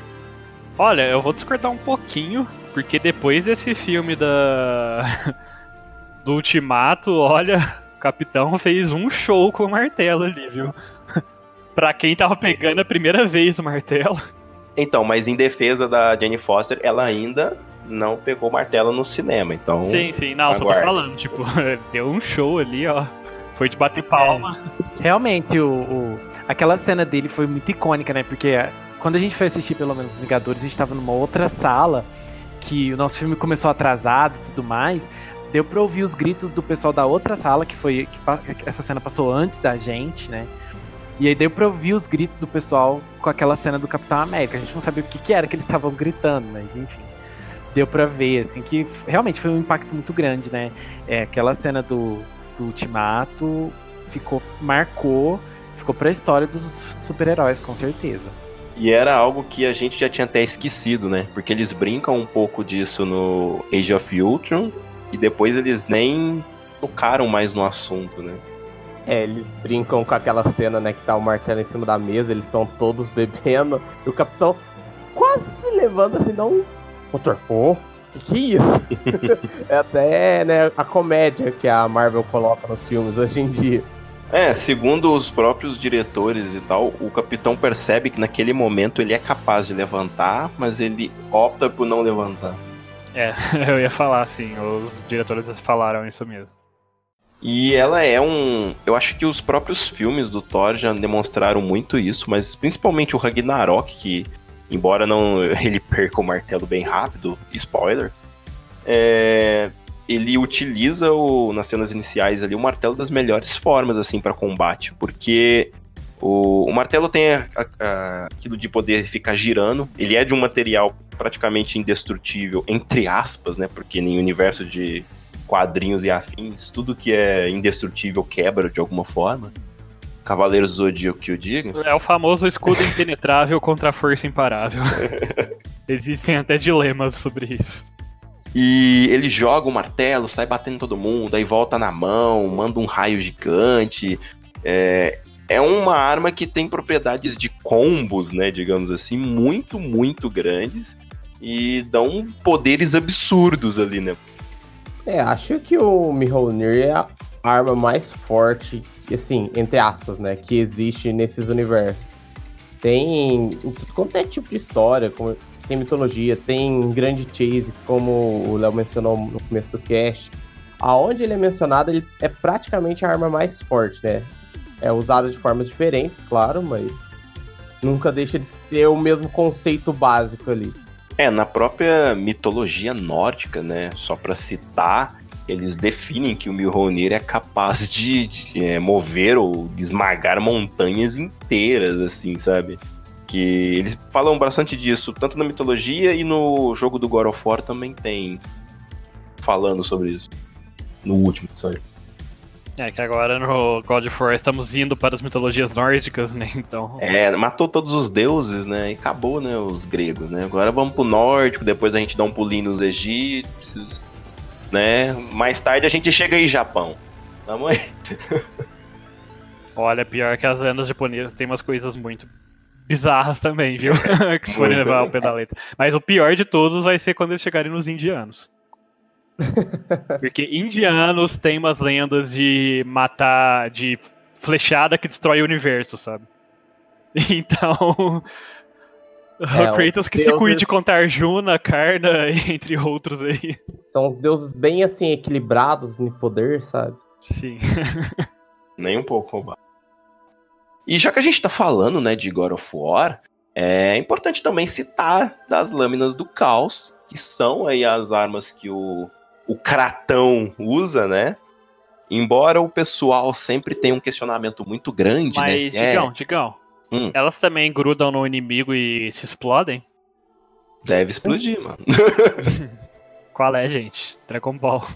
Olha, eu vou discordar um pouquinho, porque depois desse filme da. Do Ultimato, olha, o Capitão fez um show com o martelo ali, viu? [laughs] pra quem tava pegando a primeira vez o martelo. Então, mas em defesa da Jenny Foster, ela ainda não pegou o martelo no cinema, então. Sim, sim, não, aguarde. só tô falando, tipo, [laughs] deu um show ali, ó. Foi de bater palma. É. Realmente, o, o, aquela cena dele foi muito icônica, né? Porque quando a gente foi assistir, pelo menos, Os Vingadores, a gente tava numa outra sala, que o nosso filme começou atrasado e tudo mais. Deu pra ouvir os gritos do pessoal da outra sala, que foi. Que essa cena passou antes da gente, né? E aí deu pra ouvir os gritos do pessoal com aquela cena do Capitão América. A gente não sabia o que, que era que eles estavam gritando, mas enfim deu para ver, assim, que realmente foi um impacto muito grande, né? É, aquela cena do, do Ultimato ficou, marcou, ficou pra história dos super-heróis, com certeza. E era algo que a gente já tinha até esquecido, né? Porque eles brincam um pouco disso no Age of Ultron e depois eles nem tocaram mais no assunto, né? É, eles brincam com aquela cena, né, que tá o martelo em cima da mesa, eles estão todos [laughs] bebendo, e o capitão quase se levanta assim, dá um. Pô, que que é isso? [laughs] é até, né, a comédia que a Marvel coloca nos filmes hoje em dia. É, segundo os próprios diretores e tal, o capitão percebe que naquele momento ele é capaz de levantar, mas ele opta por não levantar. É, [laughs] eu ia falar assim, os diretores falaram isso mesmo. E ela é um. Eu acho que os próprios filmes do Thor já demonstraram muito isso, mas principalmente o Ragnarok, que, embora não [laughs] ele perca o martelo bem rápido, spoiler, é, ele utiliza o, nas cenas iniciais ali o martelo das melhores formas assim para combate, porque o, o martelo tem a, a, aquilo de poder ficar girando. Ele é de um material praticamente indestrutível, entre aspas, né? Porque em universo de quadrinhos e afins, tudo que é indestrutível quebra de alguma forma. Cavaleiros do Zodíaco que eu diga. É o famoso escudo impenetrável [laughs] contra a força imparável. [laughs] Existem até dilemas sobre isso. E ele joga o martelo, sai batendo todo mundo, aí volta na mão, manda um raio gigante. É, é uma arma que tem propriedades de combos, né, digamos assim, muito, muito grandes e dão poderes absurdos ali, né? É, acho que o Mjolnir é a arma mais forte, assim, entre aspas, né, que existe nesses universos. Tem quanto é tipo de história, como, tem mitologia, tem grande chase, como o Léo mencionou no começo do cast. Aonde ele é mencionado, ele é praticamente a arma mais forte, né? É usada de formas diferentes, claro, mas nunca deixa de ser o mesmo conceito básico ali. É, na própria mitologia nórdica, né? Só para citar, eles definem que o Mjolnir é capaz de, de é, mover ou de esmagar montanhas inteiras, assim, sabe? Que eles falam bastante disso, tanto na mitologia e no jogo do God of War também tem falando sobre isso. No último, sabe? É, que agora no God of War estamos indo para as mitologias nórdicas, né? Então. É, matou todos os deuses, né? E acabou, né? Os gregos, né? Agora vamos pro nórdico, depois a gente dá um pulinho nos egípcios, né? Mais tarde a gente chega aí, Japão. Tamo aí. Olha, pior que as lendas japonesas tem umas coisas muito bizarras também, viu? [laughs] que se forem levar o pé da letra. Mas o pior de todos vai ser quando eles chegarem nos indianos. Porque indianos têm umas lendas de matar, de flechada que destrói o universo, sabe? [laughs] Então. É, [laughs] Kratos que deuses... se cuide contra Arjuna, Karna, [laughs] entre outros aí. São os deuses bem assim, equilibrados no poder, sabe? Sim. Nem um pouco, E já que a gente tá falando, né, de God of War, é importante também citar das lâminas do caos, que são aí as armas que o o Kratão usa, né? Embora o pessoal sempre tenha um questionamento muito grande, Mas, né? Digão, é... Digão, hum. elas também grudam no inimigo e se explodem? Deve explodir, mano. [laughs] Qual é, gente? Dragon Ball.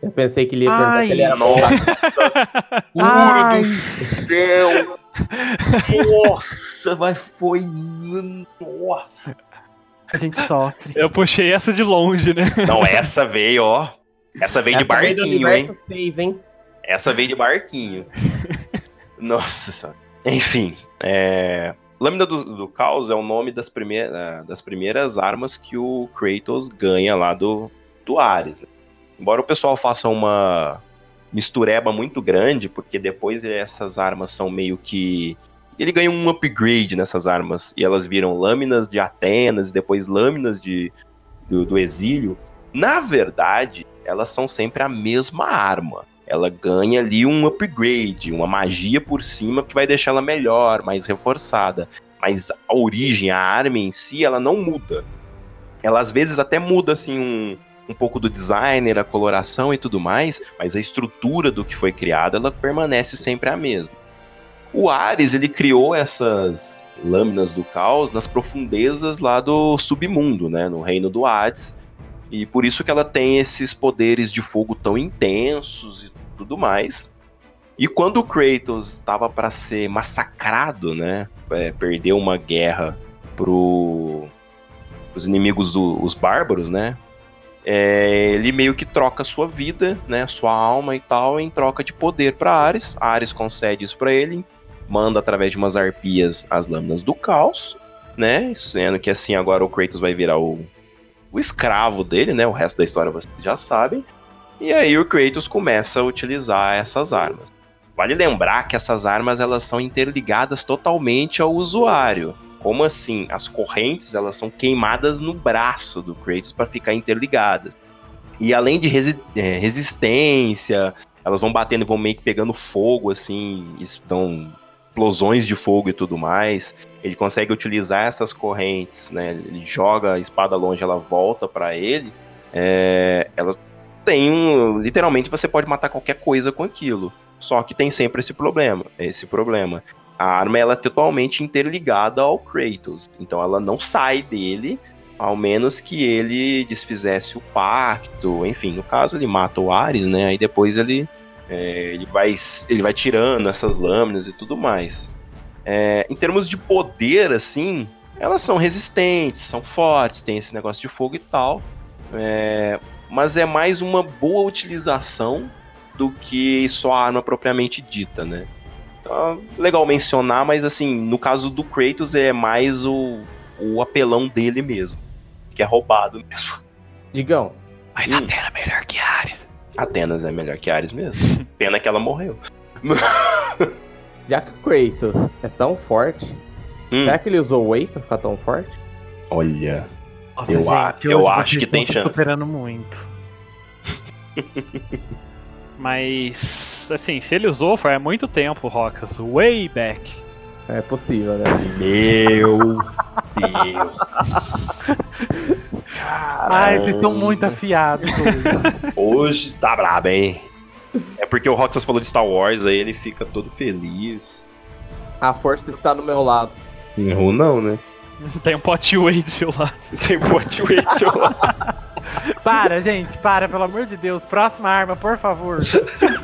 Eu pensei que ele ia perguntar se ele era Nossa! [laughs] Puro do céu! [laughs] Nossa, mas foi. Nossa! A gente sofre. Eu puxei essa de longe, né? Não, essa veio, ó. Essa veio essa de barquinho, hein? hein? Essa veio de barquinho. [laughs] Nossa senhora. Enfim, é... Lâmina do, do Caos é o nome das, primeir, das primeiras armas que o Kratos ganha lá do, do Ares. Né? Embora o pessoal faça uma mistureba muito grande, porque depois essas armas são meio que ele ganha um upgrade nessas armas. E elas viram lâminas de Atenas e depois lâminas de, do, do exílio. Na verdade, elas são sempre a mesma arma. Ela ganha ali um upgrade, uma magia por cima que vai deixar ela melhor, mais reforçada. Mas a origem, a arma em si, ela não muda. Ela às vezes até muda assim um, um pouco do designer, a coloração e tudo mais, mas a estrutura do que foi criado, ela permanece sempre a mesma. O Ares, ele criou essas lâminas do caos nas profundezas lá do submundo, né, no reino do Hades. E por isso que ela tem esses poderes de fogo tão intensos e tudo mais. E quando o Kratos estava para ser massacrado, né? É, perdeu uma guerra pro os inimigos do, os bárbaros, né? É, ele meio que troca sua vida, né, sua alma e tal, em troca de poder para Ares. Ares concede isso para ele, manda através de umas arpias as lâminas do caos, né? Sendo que assim agora o Kratos vai virar o, o escravo dele, né? O resto da história vocês já sabem. E aí o Kratos começa a utilizar essas armas. Vale lembrar que essas armas elas são interligadas totalmente ao usuário. Como assim? As correntes elas são queimadas no braço do Kratos para ficar interligadas. E além de resi é, resistência, elas vão batendo e vão meio que pegando fogo, assim, dão explosões de fogo e tudo mais. Ele consegue utilizar essas correntes, né? Ele joga a espada longe, ela volta para ele. É, ela tem um, literalmente você pode matar qualquer coisa com aquilo. Só que tem sempre esse problema, esse problema a arma ela é totalmente interligada ao Kratos. Então ela não sai dele, ao menos que ele desfizesse o pacto. Enfim, no caso ele mata o Ares, né? Aí depois ele, é, ele, vai, ele vai tirando essas lâminas e tudo mais. É, em termos de poder, assim, elas são resistentes, são fortes, tem esse negócio de fogo e tal. É, mas é mais uma boa utilização do que só a arma propriamente dita, né? Então, legal mencionar, mas assim, no caso do Kratos é mais o, o apelão dele mesmo. Que é roubado mesmo. Digão. Mas hum. Atena é melhor que Ares. Atenas é melhor que Ares mesmo. [laughs] Pena que ela morreu. [laughs] Já que o Kratos é tão forte, hum. será que ele usou o Whey pra ficar tão forte? Olha. Nossa, eu, gente, eu acho que tem chance. superando muito. [laughs] Mas, assim, se ele usou, foi há muito tempo, Roxas. Way back. É possível, né? Meu Deus. Ai, vocês estão muito afiados hoje. Hoje tá brabo, hein? É porque o Roxas falou de Star Wars, aí ele fica todo feliz. A força está do meu lado. Ou não, né? Tem um Potway do seu lado. [laughs] Tem um Potway do seu lado. para, gente, para, pelo amor de Deus. Próxima arma, por favor.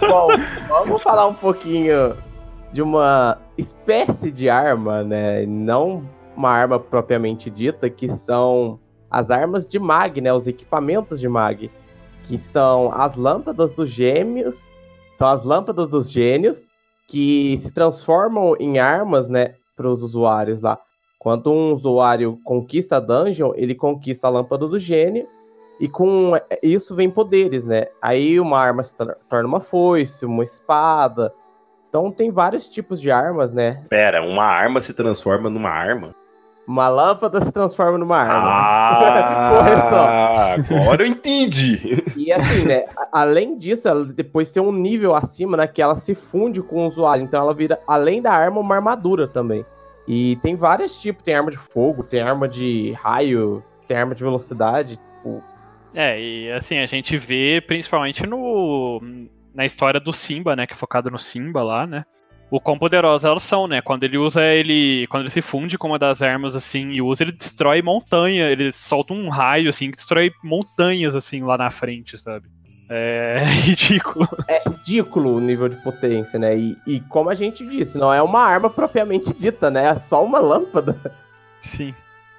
Bom, vamos falar um pouquinho de uma espécie de arma, né? Não uma arma propriamente dita, que são as armas de mag, né? Os equipamentos de mag, que são as lâmpadas dos gêmeos, são as lâmpadas dos gênios que se transformam em armas, né, para os usuários lá. Quando um usuário conquista a dungeon, ele conquista a lâmpada do gênio, e com isso vem poderes, né? Aí uma arma se torna uma foice, uma espada. Então tem vários tipos de armas, né? Pera, uma arma se transforma numa arma? Uma lâmpada se transforma numa arma. Ah, [laughs] agora eu entendi. E assim, né? Além disso, ela depois tem um nível acima, né? Que ela se funde com o usuário. Então ela vira, além da arma, uma armadura também. E tem vários tipos, tem arma de fogo, tem arma de raio, tem arma de velocidade. Tipo... É, e assim, a gente vê principalmente no na história do Simba, né, que é focado no Simba lá, né? O quão poderosas elas são, né? Quando ele usa ele, quando ele se funde com uma das armas assim e usa, ele destrói montanha, ele solta um raio assim que destrói montanhas assim lá na frente, sabe? É [laughs] ridículo. É ridículo o nível de potência, né? E, e, como a gente disse, não é uma arma propriamente dita, né? É só uma lâmpada. Sim.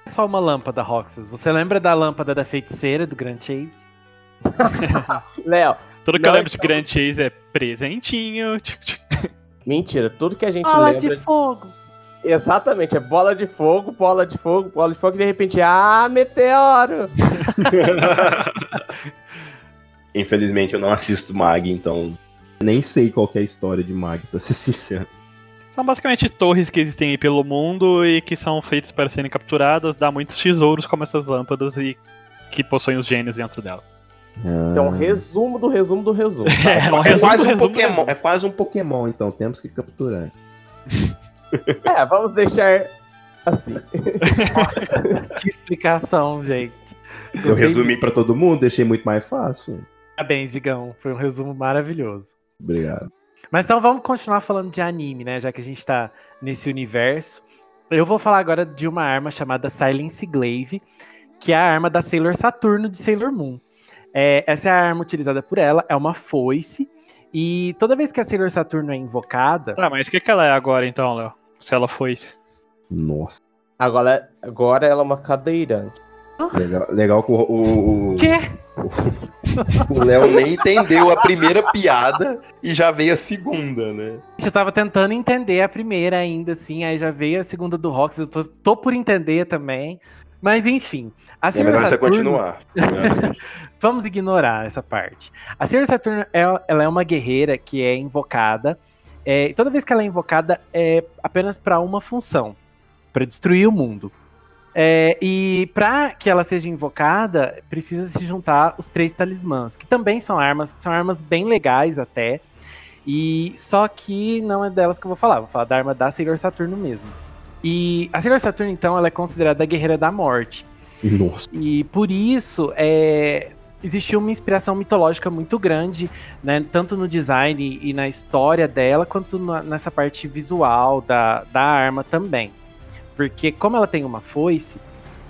É só uma lâmpada, Roxas. Você lembra da lâmpada da feiticeira do Grand Chase? [laughs] Léo. Tudo que eu lembro de Grand Chase é presentinho. [laughs] Mentira, tudo que a gente bola lembra. Bola de fogo. Exatamente, é bola de fogo, bola de fogo, bola de fogo e de repente, ah, meteoro! [laughs] Infelizmente eu não assisto Mag, então nem sei qual é a história de Mag, pra ser sincero. São basicamente torres que existem aí pelo mundo e que são feitas para serem capturadas, dá muitos tesouros como essas lâmpadas e que possuem os gênios dentro dela. Ah. Isso é um resumo do resumo do resumo. Tá? [laughs] É, um é quase um Pokémon. É quase um Pokémon, então temos que capturar. [laughs] é, vamos deixar assim. [laughs] que explicação, gente. Eu resumi para todo mundo, deixei muito mais fácil. Parabéns, Digão. Foi um resumo maravilhoso. Obrigado. Mas então vamos continuar falando de anime, né? Já que a gente tá nesse universo. Eu vou falar agora de uma arma chamada Silence Glaive, que é a arma da Sailor Saturno de Sailor Moon. É, essa é a arma utilizada por ela, é uma foice, E toda vez que a Sailor Saturno é invocada. Tá, mas o que, que ela é agora então, Léo? Se ela foi. Nossa. Agora, agora ela é uma cadeirante. Legal, legal que o, o, o- Quê? [laughs] o Léo nem entendeu a primeira piada e já veio a segunda, né? Eu tava tentando entender a primeira ainda, assim, aí já veio a segunda do Rox, eu tô, tô por entender também. Mas enfim, a É melhor Saturno- você continuar. [laughs] Vamos ignorar essa parte. A Sailor Saturno é- ela é uma guerreira que é invocada. é, e toda vez que ela é invocada é apenas para uma função, para destruir o mundo. É, e para que ela seja invocada, precisa se juntar os três talismãs, que também são armas, são armas bem legais até. E só que não é delas que eu vou falar, vou falar da arma da Sailor Saturno mesmo. E a Sailor Saturno então, ela é considerada a guerreira da morte. Nossa. E por isso é, existiu uma inspiração mitológica muito grande, né, tanto no design e na história dela, quanto na- nessa parte visual da, da arma também. Porque como ela tem uma foice,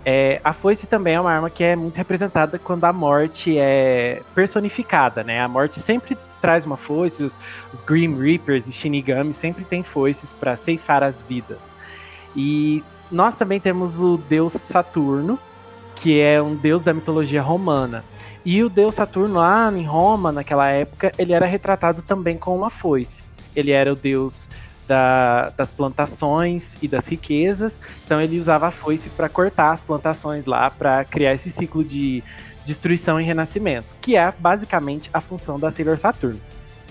é, a foice também é uma arma que é muito representada quando a morte é personificada, né? A morte sempre traz uma foice, os, os Grim Reapers e Shinigami sempre têm foices para ceifar as vidas. E nós também temos o deus Saturno, que é um deus da mitologia romana. E o deus Saturno lá em Roma, naquela época, ele era retratado também com uma foice. Ele era o deus da- das plantações e das riquezas, então ele usava a foice para cortar as plantações lá, para criar esse ciclo de destruição e renascimento, que é basicamente a função da Sailor Saturno.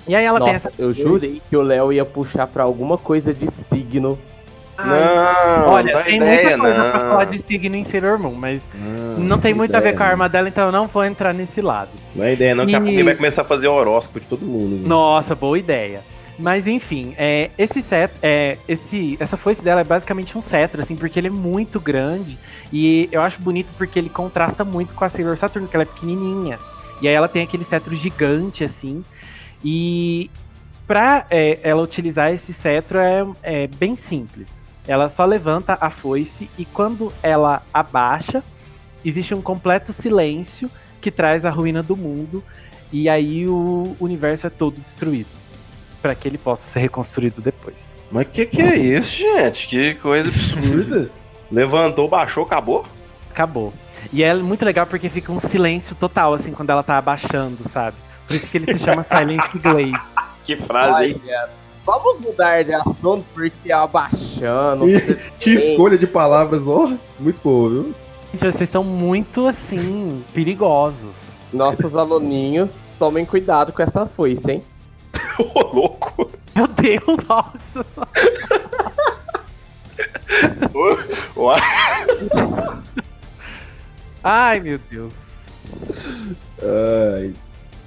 E aí ela tem Nossa, essa. eu jurei que o Léo ia puxar pra alguma coisa de signo. Ai, Não, Olha, dá tem ideia, muita coisa não. pra falar de signo em Sailor Moon, mas Não, não tem muito a ver com a não. arma dela, então eu não vou entrar nesse lado. Não é ideia, não, que E- a Pumi vai começar a fazer horóscopo de todo mundo. né? Nossa, boa ideia. Mas enfim, é, esse cetro, é, esse, essa foice dela é basicamente um cetro, assim, porque ele é muito grande. E eu acho bonito porque ele contrasta muito com a Sailor Saturn, que ela é pequenininha. E aí ela tem aquele cetro gigante, assim. E pra é, ela utilizar esse cetro é, é bem simples. Ela só levanta a foice e quando ela abaixa, existe um completo silêncio que traz a ruína do mundo. E aí o universo é todo destruído. Pra que ele possa ser reconstruído depois. Mas que que é isso, gente? Que coisa absurda. [laughs] Levantou, baixou, acabou? Acabou. E é muito legal porque fica um silêncio total, assim, quando ela tá abaixando, sabe? Por isso que ele se chama Silence Glade. [laughs] Que frase, hein? Vamos mudar de assunto porque abaixando. [laughs] Que escolha de palavras, ó. Muito boa, viu? Gente, vocês estão muito, assim, perigosos. Nossos aluninhos, tomem cuidado com essa foice, hein? [laughs] Ô, louco. Meu Deus, nossa. Ai, meu Deus. Ai,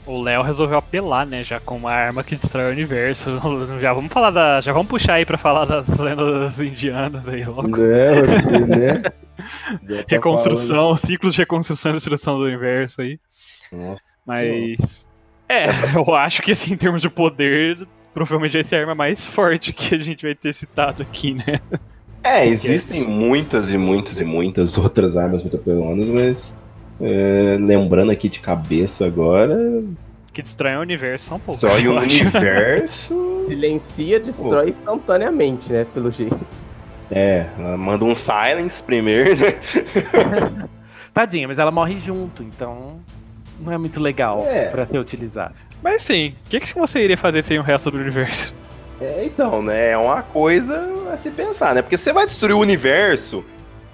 O Léo resolveu apelar, né? Já com uma arma que destrói o universo. [laughs] Já vamos falar da. Já vamos puxar aí pra falar das lendas indianas aí logo. né, porque, né? [laughs] Tá Reconstrução, ciclos de reconstrução e destruição do universo aí. Nossa. Mas. É, [laughs] eu acho que assim, em termos de poder, provavelmente vai ser a arma mais forte que a gente vai ter citado aqui, né? É, existem muitas e muitas e muitas outras armas muito apelonas, mas é, lembrando aqui de cabeça agora, Que destrói o universo são poucos. só eu o universo. Silencia, destrói instantaneamente, né? Pelo jeito. É, ela manda um silence primeiro, né? [laughs] Tadinha, mas ela morre junto, então não é muito legal É. pra ser utilizado. Mas sim, o que, que você iria fazer sem o resto do universo? É, então, né? É uma coisa a se pensar, né? Porque você vai destruir o universo,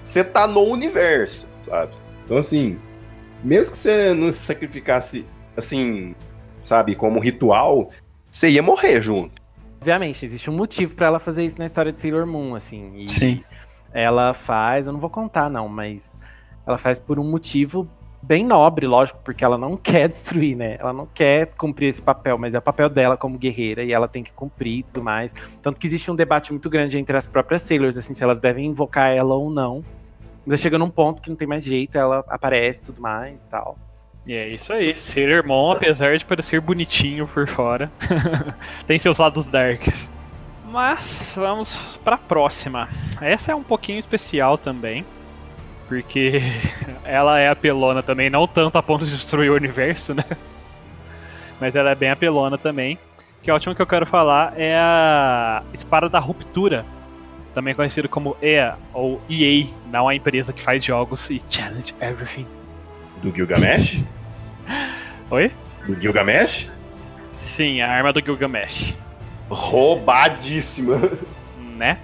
você tá no universo, sabe? Então, assim, mesmo que você não se sacrificasse, assim, sabe, como ritual, você ia morrer junto. Obviamente, existe um motivo pra ela fazer isso na história de Sailor Moon, assim. E Sim. ela faz, eu não vou contar não, mas ela faz por um motivo bem nobre, lógico, porque ela não [laughs] quer destruir, né? Ela não quer cumprir esse papel, mas é o papel dela como guerreira e ela tem que cumprir e tudo mais. Tanto que existe um debate muito grande entre as próprias Sailors, assim, se elas devem invocar ela ou não. Mas chega num ponto que não tem mais jeito, ela aparece e tudo mais e tal. E é isso aí. Ser irmão, apesar de parecer bonitinho por fora, [laughs] tem seus lados darks. Mas vamos pra próxima. Essa é um pouquinho especial também. Porque [laughs] ela é apelona também, não tanto a ponto de destruir o universo, né? [laughs] Mas ela é bem apelona também. Que a última que eu quero falar é a Espada da Ruptura, também conhecido como EA ou EA, não a empresa que faz jogos e challenge everything. Do Gilgamesh? [laughs] Oi? Do Gilgamesh? Sim, a arma do Gilgamesh, Roubadíssima. né?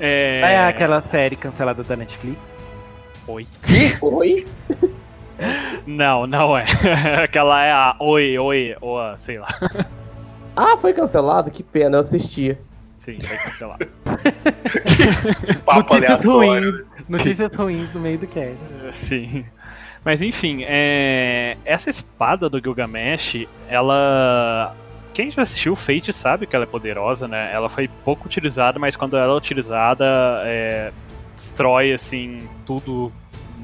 É... É aquela série cancelada da Netflix. Oi. Oi? [laughs] Não, não é. [laughs] Aquela é a Oi, Oi, ou a, sei lá. Ah, foi cancelado? Que pena, eu assistia. Sim, vai cancelar. [laughs] Papo Notícias aleatório. ruins. Notícias ruins no meio do cast. Sim. Mas enfim, é... essa espada do Gilgamesh, ela. Quem já assistiu Fate sabe que ela é poderosa, né? Ela foi pouco utilizada, mas quando ela é utilizada, é... destrói assim tudo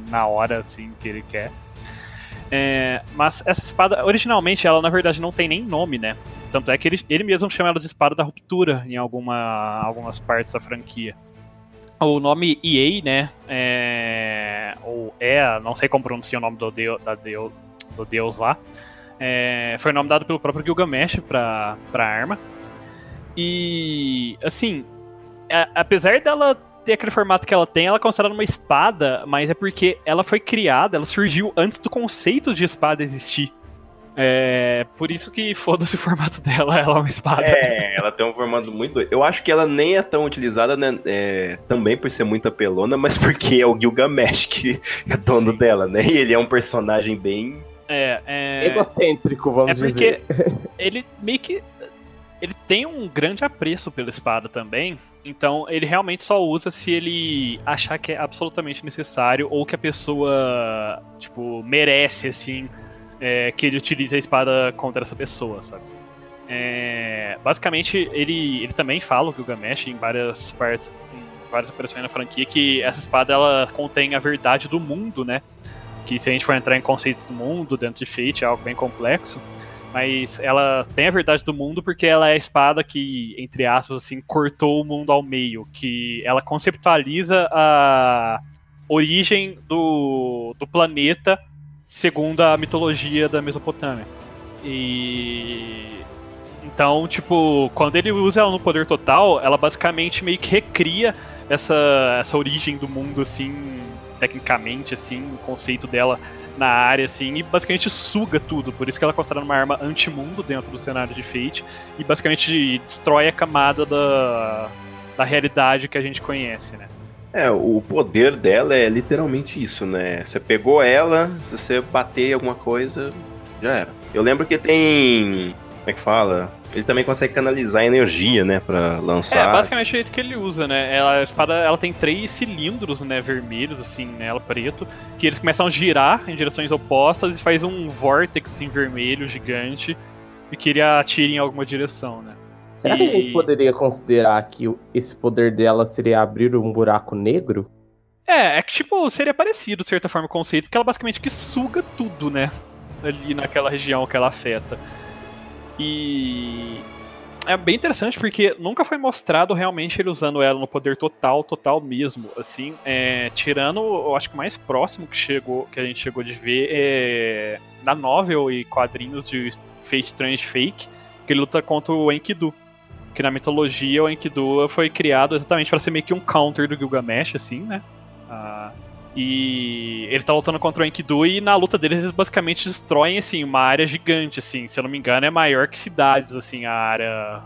na hora assim que ele quer. É, mas essa espada, originalmente, ela na verdade não tem nem nome, né? Tanto é que ele, ele mesmo chama ela de espada da ruptura em alguma, algumas partes da franquia. O nome EA, né? É, ou EA, não sei como pronuncia o nome do, deu, da deu, do deus lá. É, foi o nome dado pelo próprio Gilgamesh pra, pra arma. E, assim, a- apesar dela ter aquele formato que ela tem, ela é considerada uma espada, mas é porque ela foi criada, ela surgiu antes do conceito de espada existir. É, por isso que foda-se o formato dela, ela é uma espada. É, ela tem um formato muito doido. Eu acho que ela nem é tão utilizada, né? é, também por ser muito apelona, mas porque é o Gilgamesh que é dono dela, né? E ele é um personagem bem. É, é, Egocêntrico, é vamos porque dizer. ele meio que. Ele tem um grande apreço pela espada também. Então ele realmente só usa se ele achar que é absolutamente necessário ou que a pessoa, tipo, merece, assim, é, que ele utilize a espada contra essa pessoa, sabe? É, basicamente, ele, ele também fala, o Gilgamesh, em várias partes, em várias operações na franquia, que essa espada ela contém a verdade do mundo, né? Que se a gente for entrar em conceitos do mundo dentro de Fate, é algo bem complexo mas ela tem a verdade do mundo porque ela é a espada que, entre aspas, assim, cortou o mundo ao meio, que ela conceptualiza a origem do, do planeta segundo a mitologia da Mesopotâmia. E então, tipo, quando ele usa ela no poder total, ela basicamente meio que recria essa, essa origem do mundo, assim, tecnicamente, assim, o conceito dela na área, assim, e basicamente suga tudo. Por isso que ela é considerada uma arma anti-mundo dentro do cenário de Fate, e basicamente destrói a camada da, da realidade que a gente conhece, né? É, o poder dela é literalmente isso, né? Você pegou ela, se você bater em alguma coisa, já era. Eu lembro que tem. Como é que fala? Ele também consegue canalizar energia, né? Pra É, lançar. basicamente é o jeito que ele usa, né? Ela, a espada ela tem três cilindros, né, vermelhos, assim, nela, preto, que eles começam a girar em direções opostas e faz um vórtex, assim, vermelho, gigante, e que ele atira em alguma direção, né? Será que a gente poderia considerar que esse poder dela seria abrir um buraco negro? É, é que, tipo, seria parecido, de certa forma, o conceito, porque ela basicamente que suga tudo, né? Ali naquela região que ela afeta. E. É bem interessante porque nunca foi mostrado realmente ele usando ela no poder total, total mesmo. Assim, é, tirando, eu acho que o mais próximo que chegou, que a gente chegou de ver é na novel e quadrinhos de Fate Strange Fake, que ele luta contra o Enkidu. Que na mitologia o Enkidu foi criado exatamente para ser meio que um counter do Gilgamesh, assim, né? Ah, e ele tá lutando contra o Enkidu e na luta deles eles basicamente destroem, assim, uma área gigante, assim. Se eu não me engano, é maior que cidades, assim, a área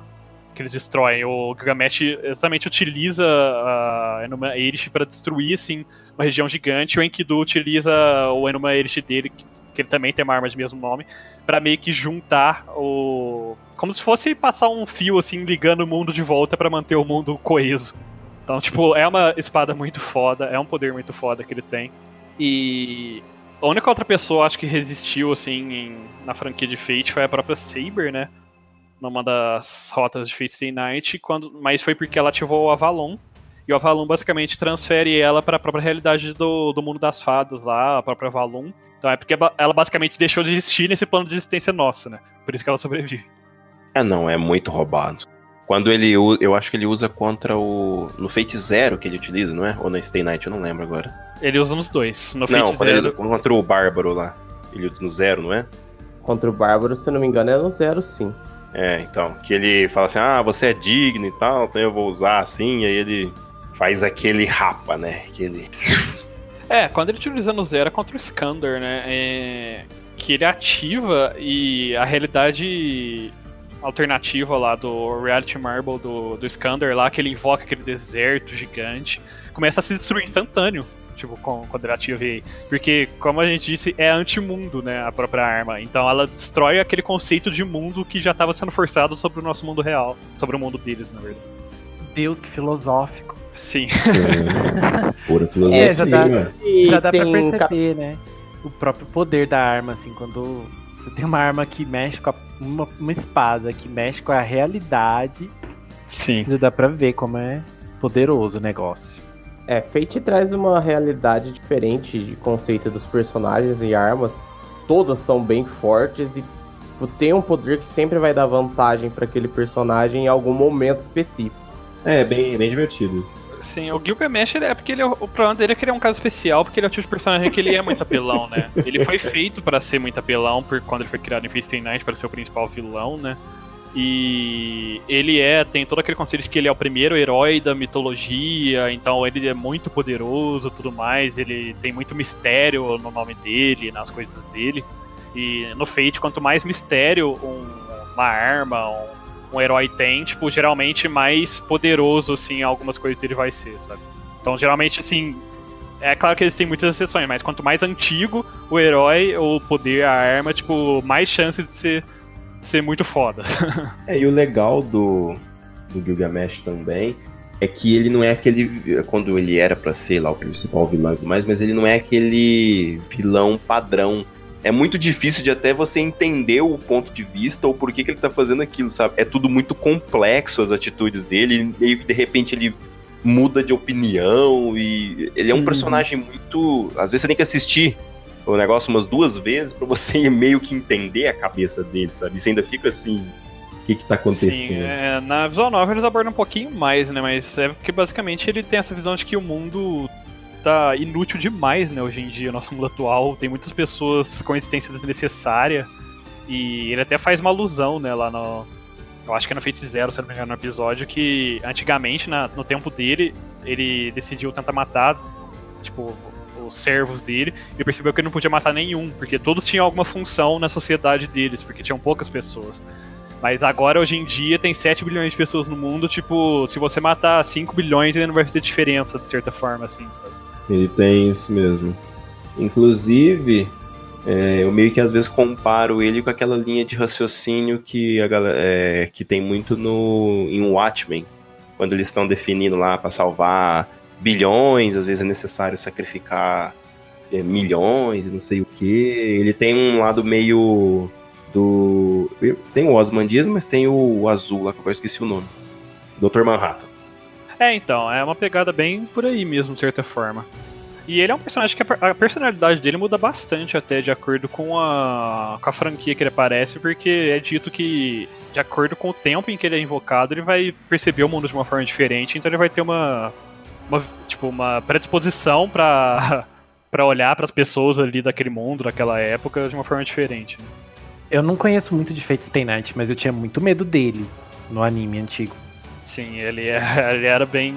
que eles destroem. O Gilgamesh exatamente utiliza a Enuma Elish para destruir, assim, uma região gigante. O Enkidu utiliza o Enuma Elish dele, que ele também tem uma arma de mesmo nome, para meio que juntar o... Como se fosse passar um fio, assim, ligando o mundo de volta para manter o mundo coeso. Então, tipo, é uma espada muito foda, é um poder muito foda que ele tem. E a única outra pessoa, acho que resistiu, assim, em- na franquia de Fate foi a própria Saber, né? Numa das rotas de Fate Stay Night, quando, mas foi porque ela ativou o Avalon. E o Avalon basicamente transfere ela para a própria realidade do, do mundo das fadas lá, a própria Avalon. Então é porque ela basicamente deixou de existir nesse plano de existência nosso, né? Por isso que ela sobrevive. É, não, é muito roubado. Quando ele usa, eu acho que ele usa contra o. No Fate Zero que ele utiliza, não é? Ou no Stay Night, eu não lembro agora. Ele usa nos dois. No não, Fate quando Zero, ele contra o Bárbaro lá. Ele usa no Zero, não é? Contra o Bárbaro, se eu não me engano, é no zero sim. É, então, que ele fala assim, ah, você é digno e tal, então eu vou usar assim, e aí ele faz aquele rapa, né? Aquele... É, quando ele utiliza no Zero é contra o Skander, né? É... Que ele ativa e a realidade alternativa lá do Reality Marble do, do Skander lá, que ele invoca aquele deserto gigante, começa a se destruir instantâneo tipo, com, quando ele ativa Porque, como a gente disse, é anti-mundo, né, a própria arma. Então ela destrói aquele conceito de mundo que já estava sendo forçado sobre o nosso mundo real. Sobre o mundo deles, na verdade. Deus, que filosófico. Sim. Sim. [laughs] Pura filosofia. É, já dá, já dá pra perceber, né? O próprio poder da arma, assim, quando você tem uma arma que mexe com a, uma, uma espada que mexe com a realidade. Sim. Já dá pra ver como é poderoso o negócio. É, Fate traz uma realidade diferente de conceito dos personagens e armas. Todas são bem fortes e tem um poder que sempre vai dar vantagem para aquele personagem em algum momento específico. É, bem, bem divertido isso. Sim, o Gilgamesh é porque ele, é o problema dele é que ele é um caso especial, porque ele é o tipo de personagem que ele é muito apelão, né? Ele foi feito para ser muito apelão por quando ele foi criado em Fate Night para ser o principal vilão, né? E ele é, tem todo aquele conceito de que ele é o primeiro herói da mitologia, então ele é muito poderoso tudo mais, ele tem muito mistério no nome dele, nas coisas dele. E no Fate, quanto mais mistério um, uma arma, um, um, herói tem, tipo, geralmente mais poderoso, assim, algumas coisas ele vai ser, sabe? Então, geralmente, assim, é claro que eles têm muitas exceções, mas quanto mais antigo o herói, o poder, a arma, tipo, mais chances de ser ser muito foda. [laughs] é, e o legal do, do Gilgamesh também é que ele não é aquele. Quando ele era para ser lá o principal vilão e tudo mais, mas ele não é aquele vilão padrão. É muito difícil de até você entender o ponto de vista ou por que, que ele tá fazendo aquilo, sabe? É tudo muito complexo as atitudes dele, e de repente ele muda de opinião e ele é um uhum. personagem muito. Às vezes você tem que assistir o negócio umas duas vezes para você [laughs] meio que entender a cabeça dele, sabe? Você ainda fica assim, o que que tá acontecendo? Sim, é, na visual nova eles abordam um pouquinho mais, né? Mas é porque basicamente ele tem essa visão de que o mundo tá inútil demais, né? Hoje em dia, nosso mundo atual tem muitas pessoas com existência desnecessária e ele até faz uma alusão, né? Lá no, eu acho que é no Fate Zero, se não me engano, no episódio que antigamente, na, no tempo dele, ele decidiu tentar matar, tipo, os servos dele, e percebeu que ele não podia matar nenhum, porque todos tinham alguma função na sociedade deles, porque tinham poucas pessoas. Mas agora, hoje em dia, tem 7 bilhões de pessoas no mundo, tipo, se você matar 5 bilhões, ainda não vai fazer diferença, de certa forma, assim, sabe? Ele tem isso mesmo. Inclusive, é, eu meio que às vezes comparo ele com aquela linha de raciocínio que, a galera, é, que tem muito no em Watchmen, quando eles estão definindo lá para salvar bilhões, às vezes é necessário sacrificar é, milhões, não sei o que. Ele tem um lado meio do. Tem o Osmandias, mas tem o, azul lá, que eu esqueci o nome. Dr. Manhattan. É, então, é uma pegada bem por aí mesmo, de certa forma. E ele é um personagem que a personalidade dele muda bastante até de acordo com a, com a franquia que ele aparece, porque é dito que, de acordo com o tempo em que ele é invocado, ele vai perceber o mundo de uma forma diferente, então ele vai ter uma uma, tipo, uma predisposição para [laughs] para olhar para as pessoas ali daquele mundo, daquela época, de uma forma diferente. Né? Eu não conheço muito de Fate Stay Night, mas eu tinha muito medo dele no anime antigo. Sim, ele, é, [laughs] ele era bem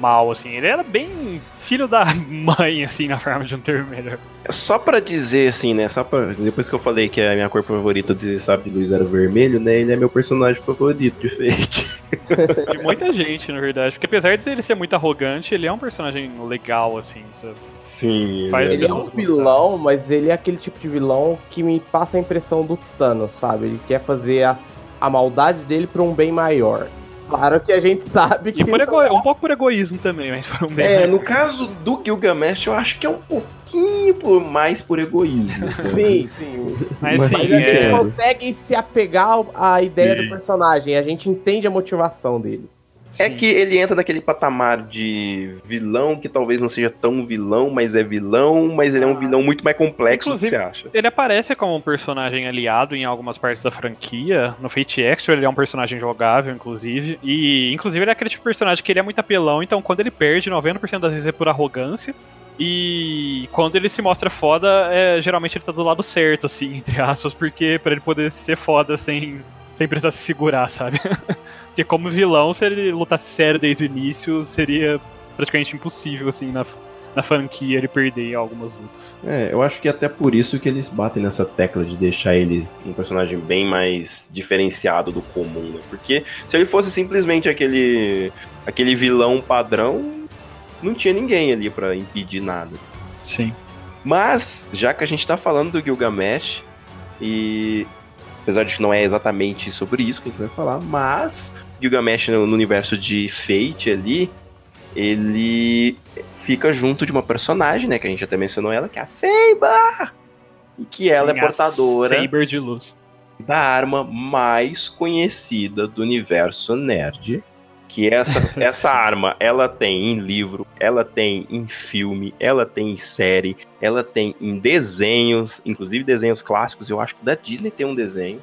mal, assim. Ele era bem filho da [laughs] mãe, assim, na forma de um termo melhor. Só pra dizer, assim, né? Só pra. Depois que eu falei que a minha cor favorita de Sabe de Luz era vermelho, né? Ele é meu personagem favorito de Fate. [laughs] De muita gente, na verdade. Porque apesar de ele ser muito arrogante, ele é um personagem legal, assim, sabe? Sim. Faz ele é um vilão, mas ele é aquele tipo de vilão que me passa a impressão do Thanos, sabe? Ele quer fazer a, a maldade dele pra um bem maior. Claro que a gente sabe que. E por ego... um pouco por egoísmo também, mas por um bem. É, no caso do Gilgamesh, eu acho que é um pouquinho por... mais por egoísmo. [laughs] sim, sim. Mas, mas sim, a gente é... consegue se apegar à ideia sim. do personagem, a gente entende a motivação dele. É que ele entra naquele patamar de vilão que talvez não seja tão vilão, mas é vilão, mas ele é um ah. vilão muito mais complexo Inclusive, do que você acha. Ele aparece como um personagem aliado em algumas partes da franquia. No Fate Extra ele é um personagem jogável, inclusive. E inclusive ele é aquele tipo de personagem que ele é muito apelão, então quando ele perde, 90% das vezes é por arrogância. E quando ele se mostra foda, é, geralmente ele tá do lado certo, assim, [laughs] entre aspas, porque para ele poder ser foda sem sem precisar se segurar, sabe? [laughs] Porque como vilão, se ele lutasse sério desde o início, seria praticamente impossível, assim, na, na franquia ele perder algumas lutas. É, eu acho que até por isso que eles batem nessa tecla de deixar ele um personagem bem mais diferenciado do comum, né? Porque se ele fosse simplesmente aquele aquele vilão padrão, não tinha ninguém ali para impedir nada. Sim. Mas, já que a gente tá falando do Gilgamesh, e apesar de que não é exatamente sobre isso que a gente vai falar, mas Gilgamesh no, no universo de Fate ali, ele fica junto de uma personagem, né, que a gente até mencionou ela, que é a Seiba! E que ela Sim, é portadora Saber de luz. da arma mais conhecida do universo nerd. Que essa, [laughs] essa arma, ela tem em livro, ela tem em filme, ela tem em série, ela tem em desenhos, inclusive desenhos clássicos. Eu acho que da Disney tem um desenho.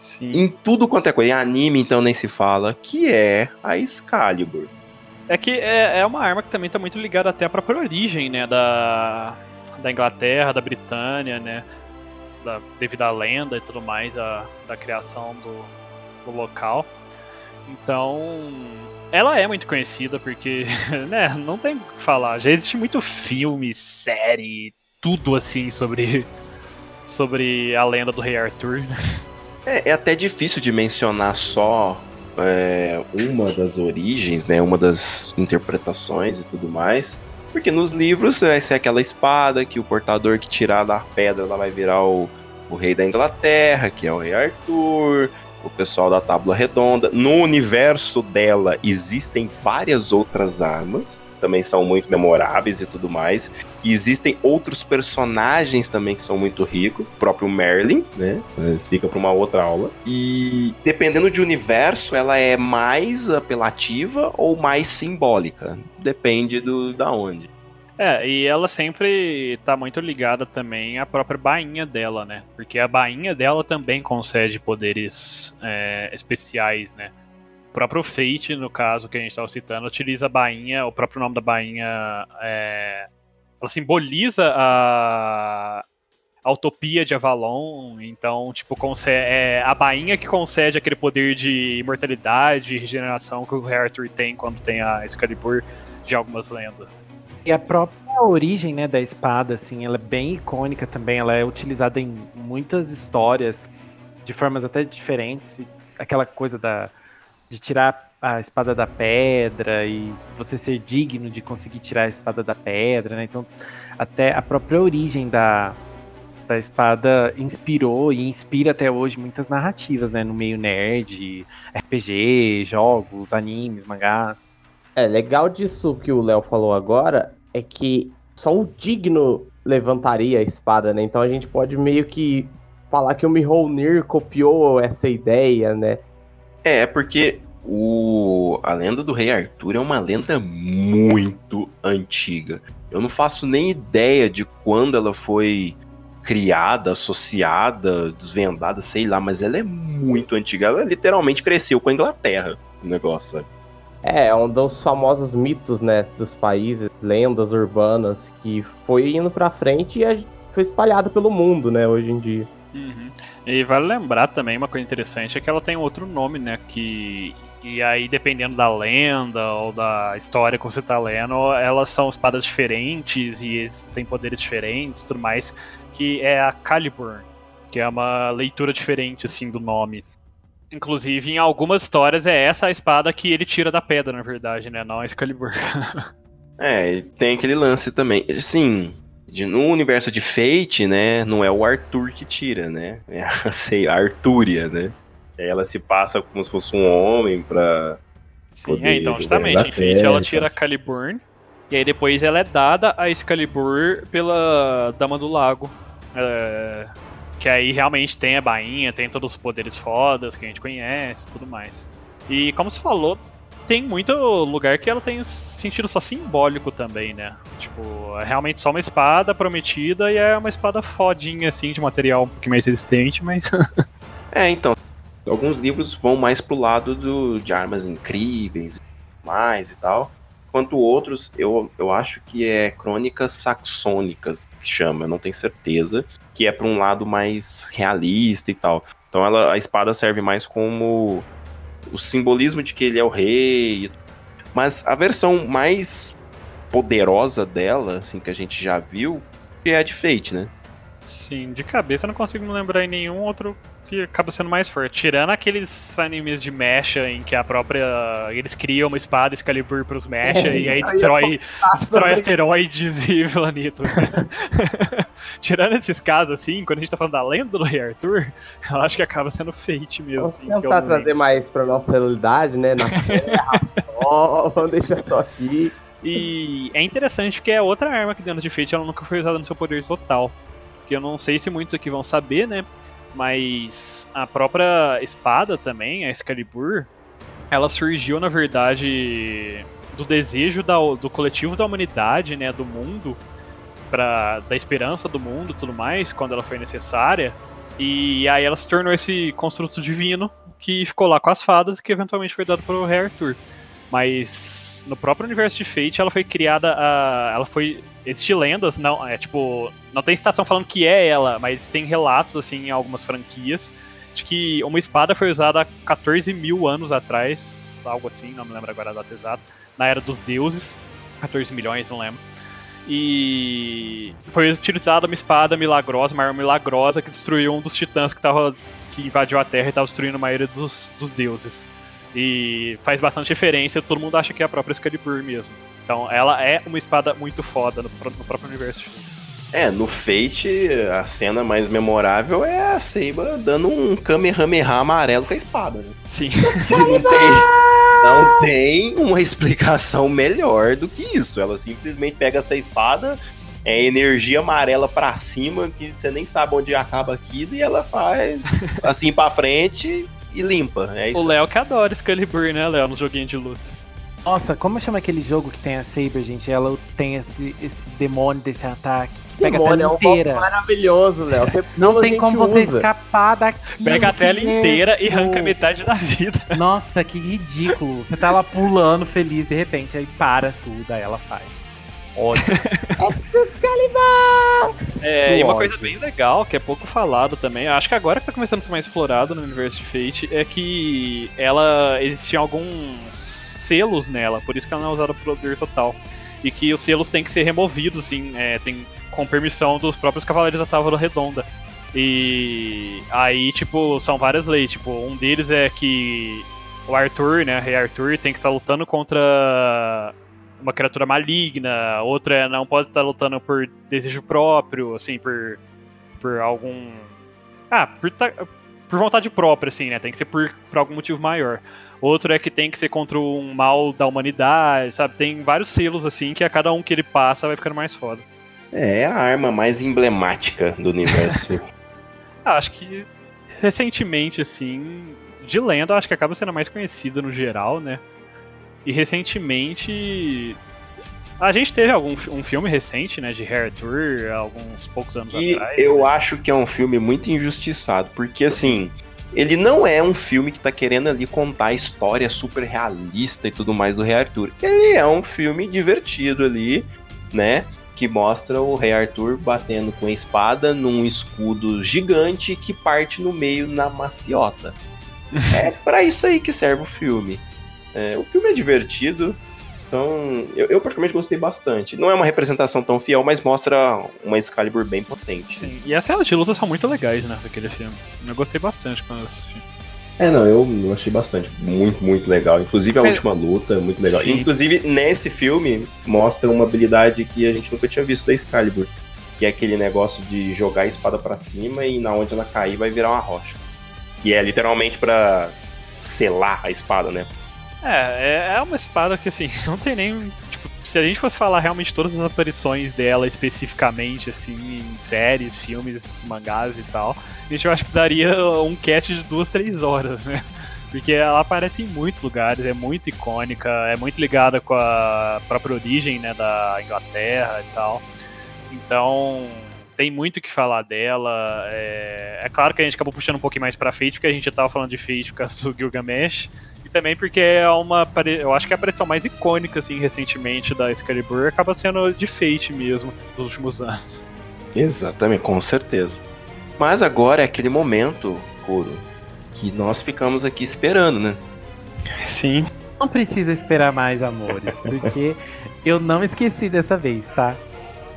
Sim. Em tudo quanto é coisa. Em anime, então, nem se fala. Que é a Excalibur. É que é, é uma arma que também tá muito ligada até à própria origem, né? Da, da Inglaterra, da Britânia, né? Da, devido à lenda e tudo mais, a, da criação do, do local. Então, ela é muito conhecida porque, [laughs] né, não tem o que falar. Já existe muito filme, série, tudo assim sobre, [laughs] sobre a lenda do Rei Arthur. É, é até difícil de mencionar só é, uma das origens, né? Uma das interpretações e tudo mais. Porque nos livros vai ser aquela espada que o portador que tirar da pedra ela vai virar o, o rei da Inglaterra, que é o rei Arthur, o pessoal da Tábua Redonda. No universo dela existem várias outras armas, também são muito memoráveis e tudo mais. E existem outros personagens também que são muito ricos, o próprio Merlin, né? Mas fica para uma outra aula. E dependendo de universo, ela é mais apelativa ou mais simbólica. Depende do da onde. É, e ela sempre tá muito ligada também à própria bainha dela, né? Porque a bainha dela também concede poderes é, especiais, né? O próprio Fate, no caso que a gente estava citando, utiliza a bainha, o próprio nome da bainha, é, ela simboliza a, a utopia de Avalon, então, tipo, é a bainha que concede aquele poder de imortalidade e regeneração que o Rei Arthur tem quando tem a Excalibur de algumas lendas. E a própria origem, né, da espada, assim, ela é bem icônica também. Ela é utilizada em muitas histórias de formas até diferentes. Aquela coisa da de tirar a espada da pedra e você ser digno de conseguir tirar a espada da pedra, né? Então, até a própria origem da, da espada inspirou e inspira até hoje muitas narrativas, né, no meio nerd, RPG, jogos, animes, mangás. É, legal disso que o Léo falou agora é que só o digno levantaria a espada, né? Então a gente pode meio que falar que o Mjolnir copiou essa ideia, né? É, porque o a lenda do Rei Arthur é uma lenda muito antiga. Eu não faço nem ideia de quando ela foi criada, associada, desvendada, sei lá, mas ela é muito antiga. Ela literalmente cresceu com a Inglaterra, o negócio, sabe? É, é um dos famosos mitos, né, dos países, lendas urbanas, que foi indo pra frente e foi espalhado pelo mundo, né, hoje em dia. Uhum. E vale lembrar também uma coisa interessante é que ela tem outro nome, né? Que e aí dependendo da lenda ou da história que você tá lendo, elas são espadas diferentes e têm poderes diferentes, tudo mais. Que é a Calibur, que é uma leitura diferente assim do nome. Inclusive, em algumas histórias é essa a espada que ele tira da pedra, na verdade, né? Não a Excalibur. [laughs] é, tem aquele lance também. Assim, de, no universo de Fate, né? Não é o Arthur que tira, né? É a, [laughs] sei, a Artúria, né? Ela se passa como se fosse um homem pra. Sim, é, então, justamente, em Fate ela tira a Caliburn. E aí depois ela é dada a Excalibur pela Dama do Lago. É, que aí realmente tem a bainha, tem todos os poderes fodas que a gente conhece e tudo mais. E como você falou, tem muito lugar que ela tem sentido só simbólico também, né? Tipo, é realmente só uma espada prometida e é uma espada fodinha, assim, de material um pouquinho mais resistente, mas. [laughs] é, então. Alguns livros vão mais pro lado do, de armas incríveis, mais e tal. Enquanto outros, eu, eu acho que é crônicas saxônicas que chama, eu não tenho certeza que é para um lado mais realista e tal. Então ela, a espada serve mais como o simbolismo de que ele é o rei. Mas a versão mais poderosa dela, assim, que a gente já viu, é a de Fate, né? Sim, de cabeça eu não consigo me lembrar em nenhum outro que acaba sendo mais forte. Tirando aqueles animes de mecha em que a própria. Eles criam uma espada Excalibur pros mecha é, e aí destrói, destrói asteroides [laughs] e planetas. [laughs] Tirando esses casos, assim, quando a gente tá falando da lenda do Rei Arthur, eu acho que acaba sendo Fate mesmo. Vamos assim, tentar trazer mais pra nossa realidade, né? Na Terra, [laughs] só, vamos deixar só aqui. E é interessante que é outra arma que dentro de Fate ela nunca foi usada no seu poder total. Que eu não sei se muitos aqui vão saber, né? Mas a própria espada também, a Excalibur, ela surgiu, na verdade, do desejo da, do coletivo da humanidade, né, do mundo, pra, da esperança do mundo tudo mais, quando ela foi necessária. E aí ela se tornou esse construto divino que ficou lá com as fadas e que eventualmente foi dado para o Rei Arthur. Mas no próprio universo de Fate ela foi criada a, ela foi Existem lendas, não, é tipo, não tem citação falando que é ela, mas tem relatos, assim, em algumas franquias, de que uma espada foi usada há 14 mil anos atrás, algo assim, não me lembro agora a data exata, na Era dos Deuses, 14 milhões, não lembro. E foi utilizada uma espada milagrosa, uma arma milagrosa que destruiu um dos titãs que, tava, que invadiu a Terra e estava destruindo a maioria dos, dos deuses. E faz bastante referência, todo mundo acha que é a própria Excalibur mesmo. Então ela é uma espada muito foda no, no próprio universo. É, no Fate, a cena mais memorável é a Seiba dando um Kamehameha amarelo com a espada, né? Sim. [laughs] não, tem, não tem uma explicação melhor do que isso. Ela simplesmente pega essa espada, é energia amarela para cima, que você nem sabe onde acaba aquilo, e ela faz assim para frente e limpa. É isso. O Léo que adora Excalibur, né, Léo, no joguinho de luta. Nossa, como chama aquele jogo que tem a Saber, gente? Ela tem esse, esse demônio desse ataque. Pega demônio, a tela inteira. É um maravilhoso, Léo. Não tem como usa. você escapar daqui. Pega a tela inteira e arranca metade da vida. Nossa, que ridículo. Você tá lá pulando feliz, de repente, aí para tudo, aí ela faz. Ótimo. é, e uma coisa bem legal, que é pouco falado também, acho que agora que tá começando a ser mais explorado no universo de Fate, é que ela existiam alguns selos nela, por isso que ela não é usada pro poder total. E que os selos têm que ser removidos, assim, é, tem, com permissão dos próprios Cavaleiros da Távola Redonda. E aí, tipo, são várias leis. Tipo, um deles é que o Arthur, né, Rei Arthur, tem que estar lutando contra uma criatura maligna. Outra é não pode estar lutando por desejo próprio, assim, por, por algum. Ah, por, por vontade própria, assim, né? Tem que ser por, por algum motivo maior. Outro é que tem que ser contra um mal da humanidade, sabe? Tem vários selos assim que a cada um que ele passa vai ficando mais foda. É, é a arma mais emblemática do universo. [laughs] [laughs] ah, acho que recentemente, assim, de lenda, acho que acaba sendo mais conhecida no geral, né? E recentemente. A gente teve algum um filme recente, né, de Hair Tour, alguns poucos anos e atrás. Eu né? acho que é um filme muito injustiçado, porque assim, ele não é um filme que tá querendo ali contar a história super realista e tudo mais do Rei Arthur. Ele é um filme divertido ali, né? Que mostra o Rei Arthur batendo com a espada num escudo gigante que parte no meio na maciota. [laughs] é para isso aí que serve o filme. É, o filme é divertido, então, eu, eu praticamente gostei bastante. Não é uma representação tão fiel, mas mostra uma Excalibur bem potente. Sim, e as cenas de luta são muito legais, né, daquele filme. Eu gostei bastante quando assisti. É, não, eu achei bastante. Muito, muito legal. Inclusive a é. última luta, muito legal. Sim. Inclusive, nesse filme, mostra uma habilidade que a gente nunca tinha visto da Excalibur. Que é aquele negócio de jogar a espada para cima e na onde ela cair vai virar uma rocha. Que é literalmente para selar a espada, né? É, é, é uma espada que assim, [laughs] não tem nem. Tipo, se a gente fosse falar realmente todas as aparições dela especificamente, assim, em séries, filmes, mangás e tal, a gente eu acho que daria um cast de duas, três horas, né? Porque ela aparece em muitos lugares, é muito icônica, é muito ligada com a própria origem né, da Inglaterra e tal. Então, tem muito o que falar dela. É... é, claro que a gente acabou puxando um pouquinho mais pra Fate, porque a gente já tava falando de Fate por causa do Gilgamesh também porque é uma. Eu acho que a aparição mais icônica, assim, recentemente da Excalibur acaba sendo de Fate mesmo, nos últimos anos. Exatamente, com certeza. Mas agora é aquele momento Kuro, que nós ficamos aqui esperando, né? Sim. Não precisa esperar mais, amores, [laughs] porque eu não esqueci dessa vez, tá?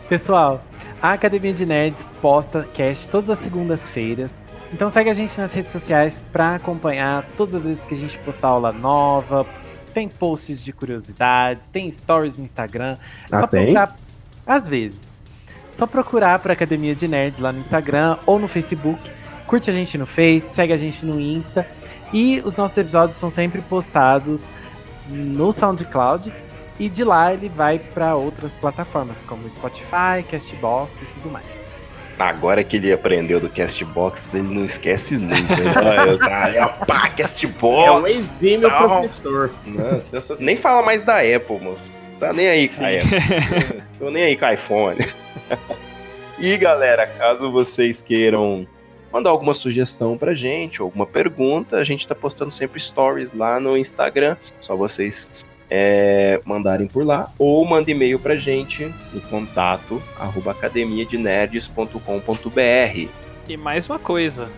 Pessoal, a Academia de Nerds posta cast todas as segundas-feiras. Então segue a gente nas redes sociais para acompanhar todas as vezes que a gente postar aula nova. Tem posts de curiosidades, tem stories no Instagram. Ah, Só tem? procurar às vezes. Só procurar por Academia de Nerds lá no Instagram ou no Facebook. Curte a gente no Face, segue a gente no Insta. E os nossos episódios são sempre postados no SoundCloud. E de lá ele vai para outras plataformas, como Spotify, Castbox e tudo mais. Agora que ele aprendeu do Castbox, ele não esquece nunca. né? [laughs] Olha, tá, é, pá, É um Castbox. exímio tal. professor. Nossa, essas- nem fala mais da Apple, moço. Tá nem aí com a Apple. [laughs] Tô nem aí com o iPhone. e galera, caso vocês queiram mandar alguma sugestão pra gente, ou alguma pergunta, a gente tá postando sempre stories lá no Instagram. Só vocês é, mandarem por lá, ou manda e-mail pra gente no contato arroba academiadenerds.com.br. E mais uma coisa.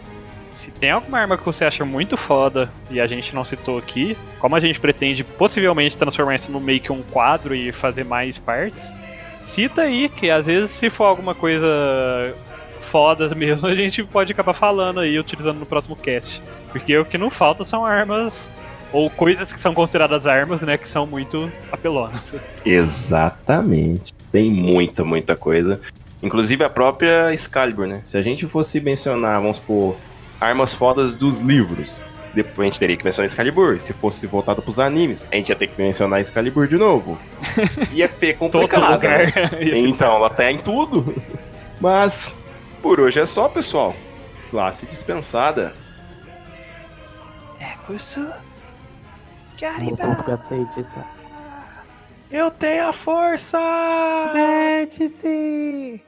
Se tem alguma arma que você acha muito foda e a gente não citou aqui, como a gente pretende possivelmente transformar isso no meio que um quadro e fazer mais partes, cita aí, que às vezes se for alguma coisa foda [laughs] mesmo, a gente pode acabar falando aí, utilizando no próximo cast. Porque o que não falta são armas, ou coisas que são consideradas armas, né, que são muito apelonas. Exatamente. Tem muita, muita coisa. Inclusive a própria Excalibur, né? Se a gente fosse mencionar, vamos supor, armas fodas dos livros, depois a gente teria que mencionar Excalibur. Se fosse voltado pros animes, a gente ia ter que mencionar Excalibur de novo. [laughs] Ia ser Todo complicado. lugar. né? [laughs] Então, ela tá em tudo. Mas, por hoje é só, pessoal. Classe dispensada. É, curso. Eu tenho a força! Vértice!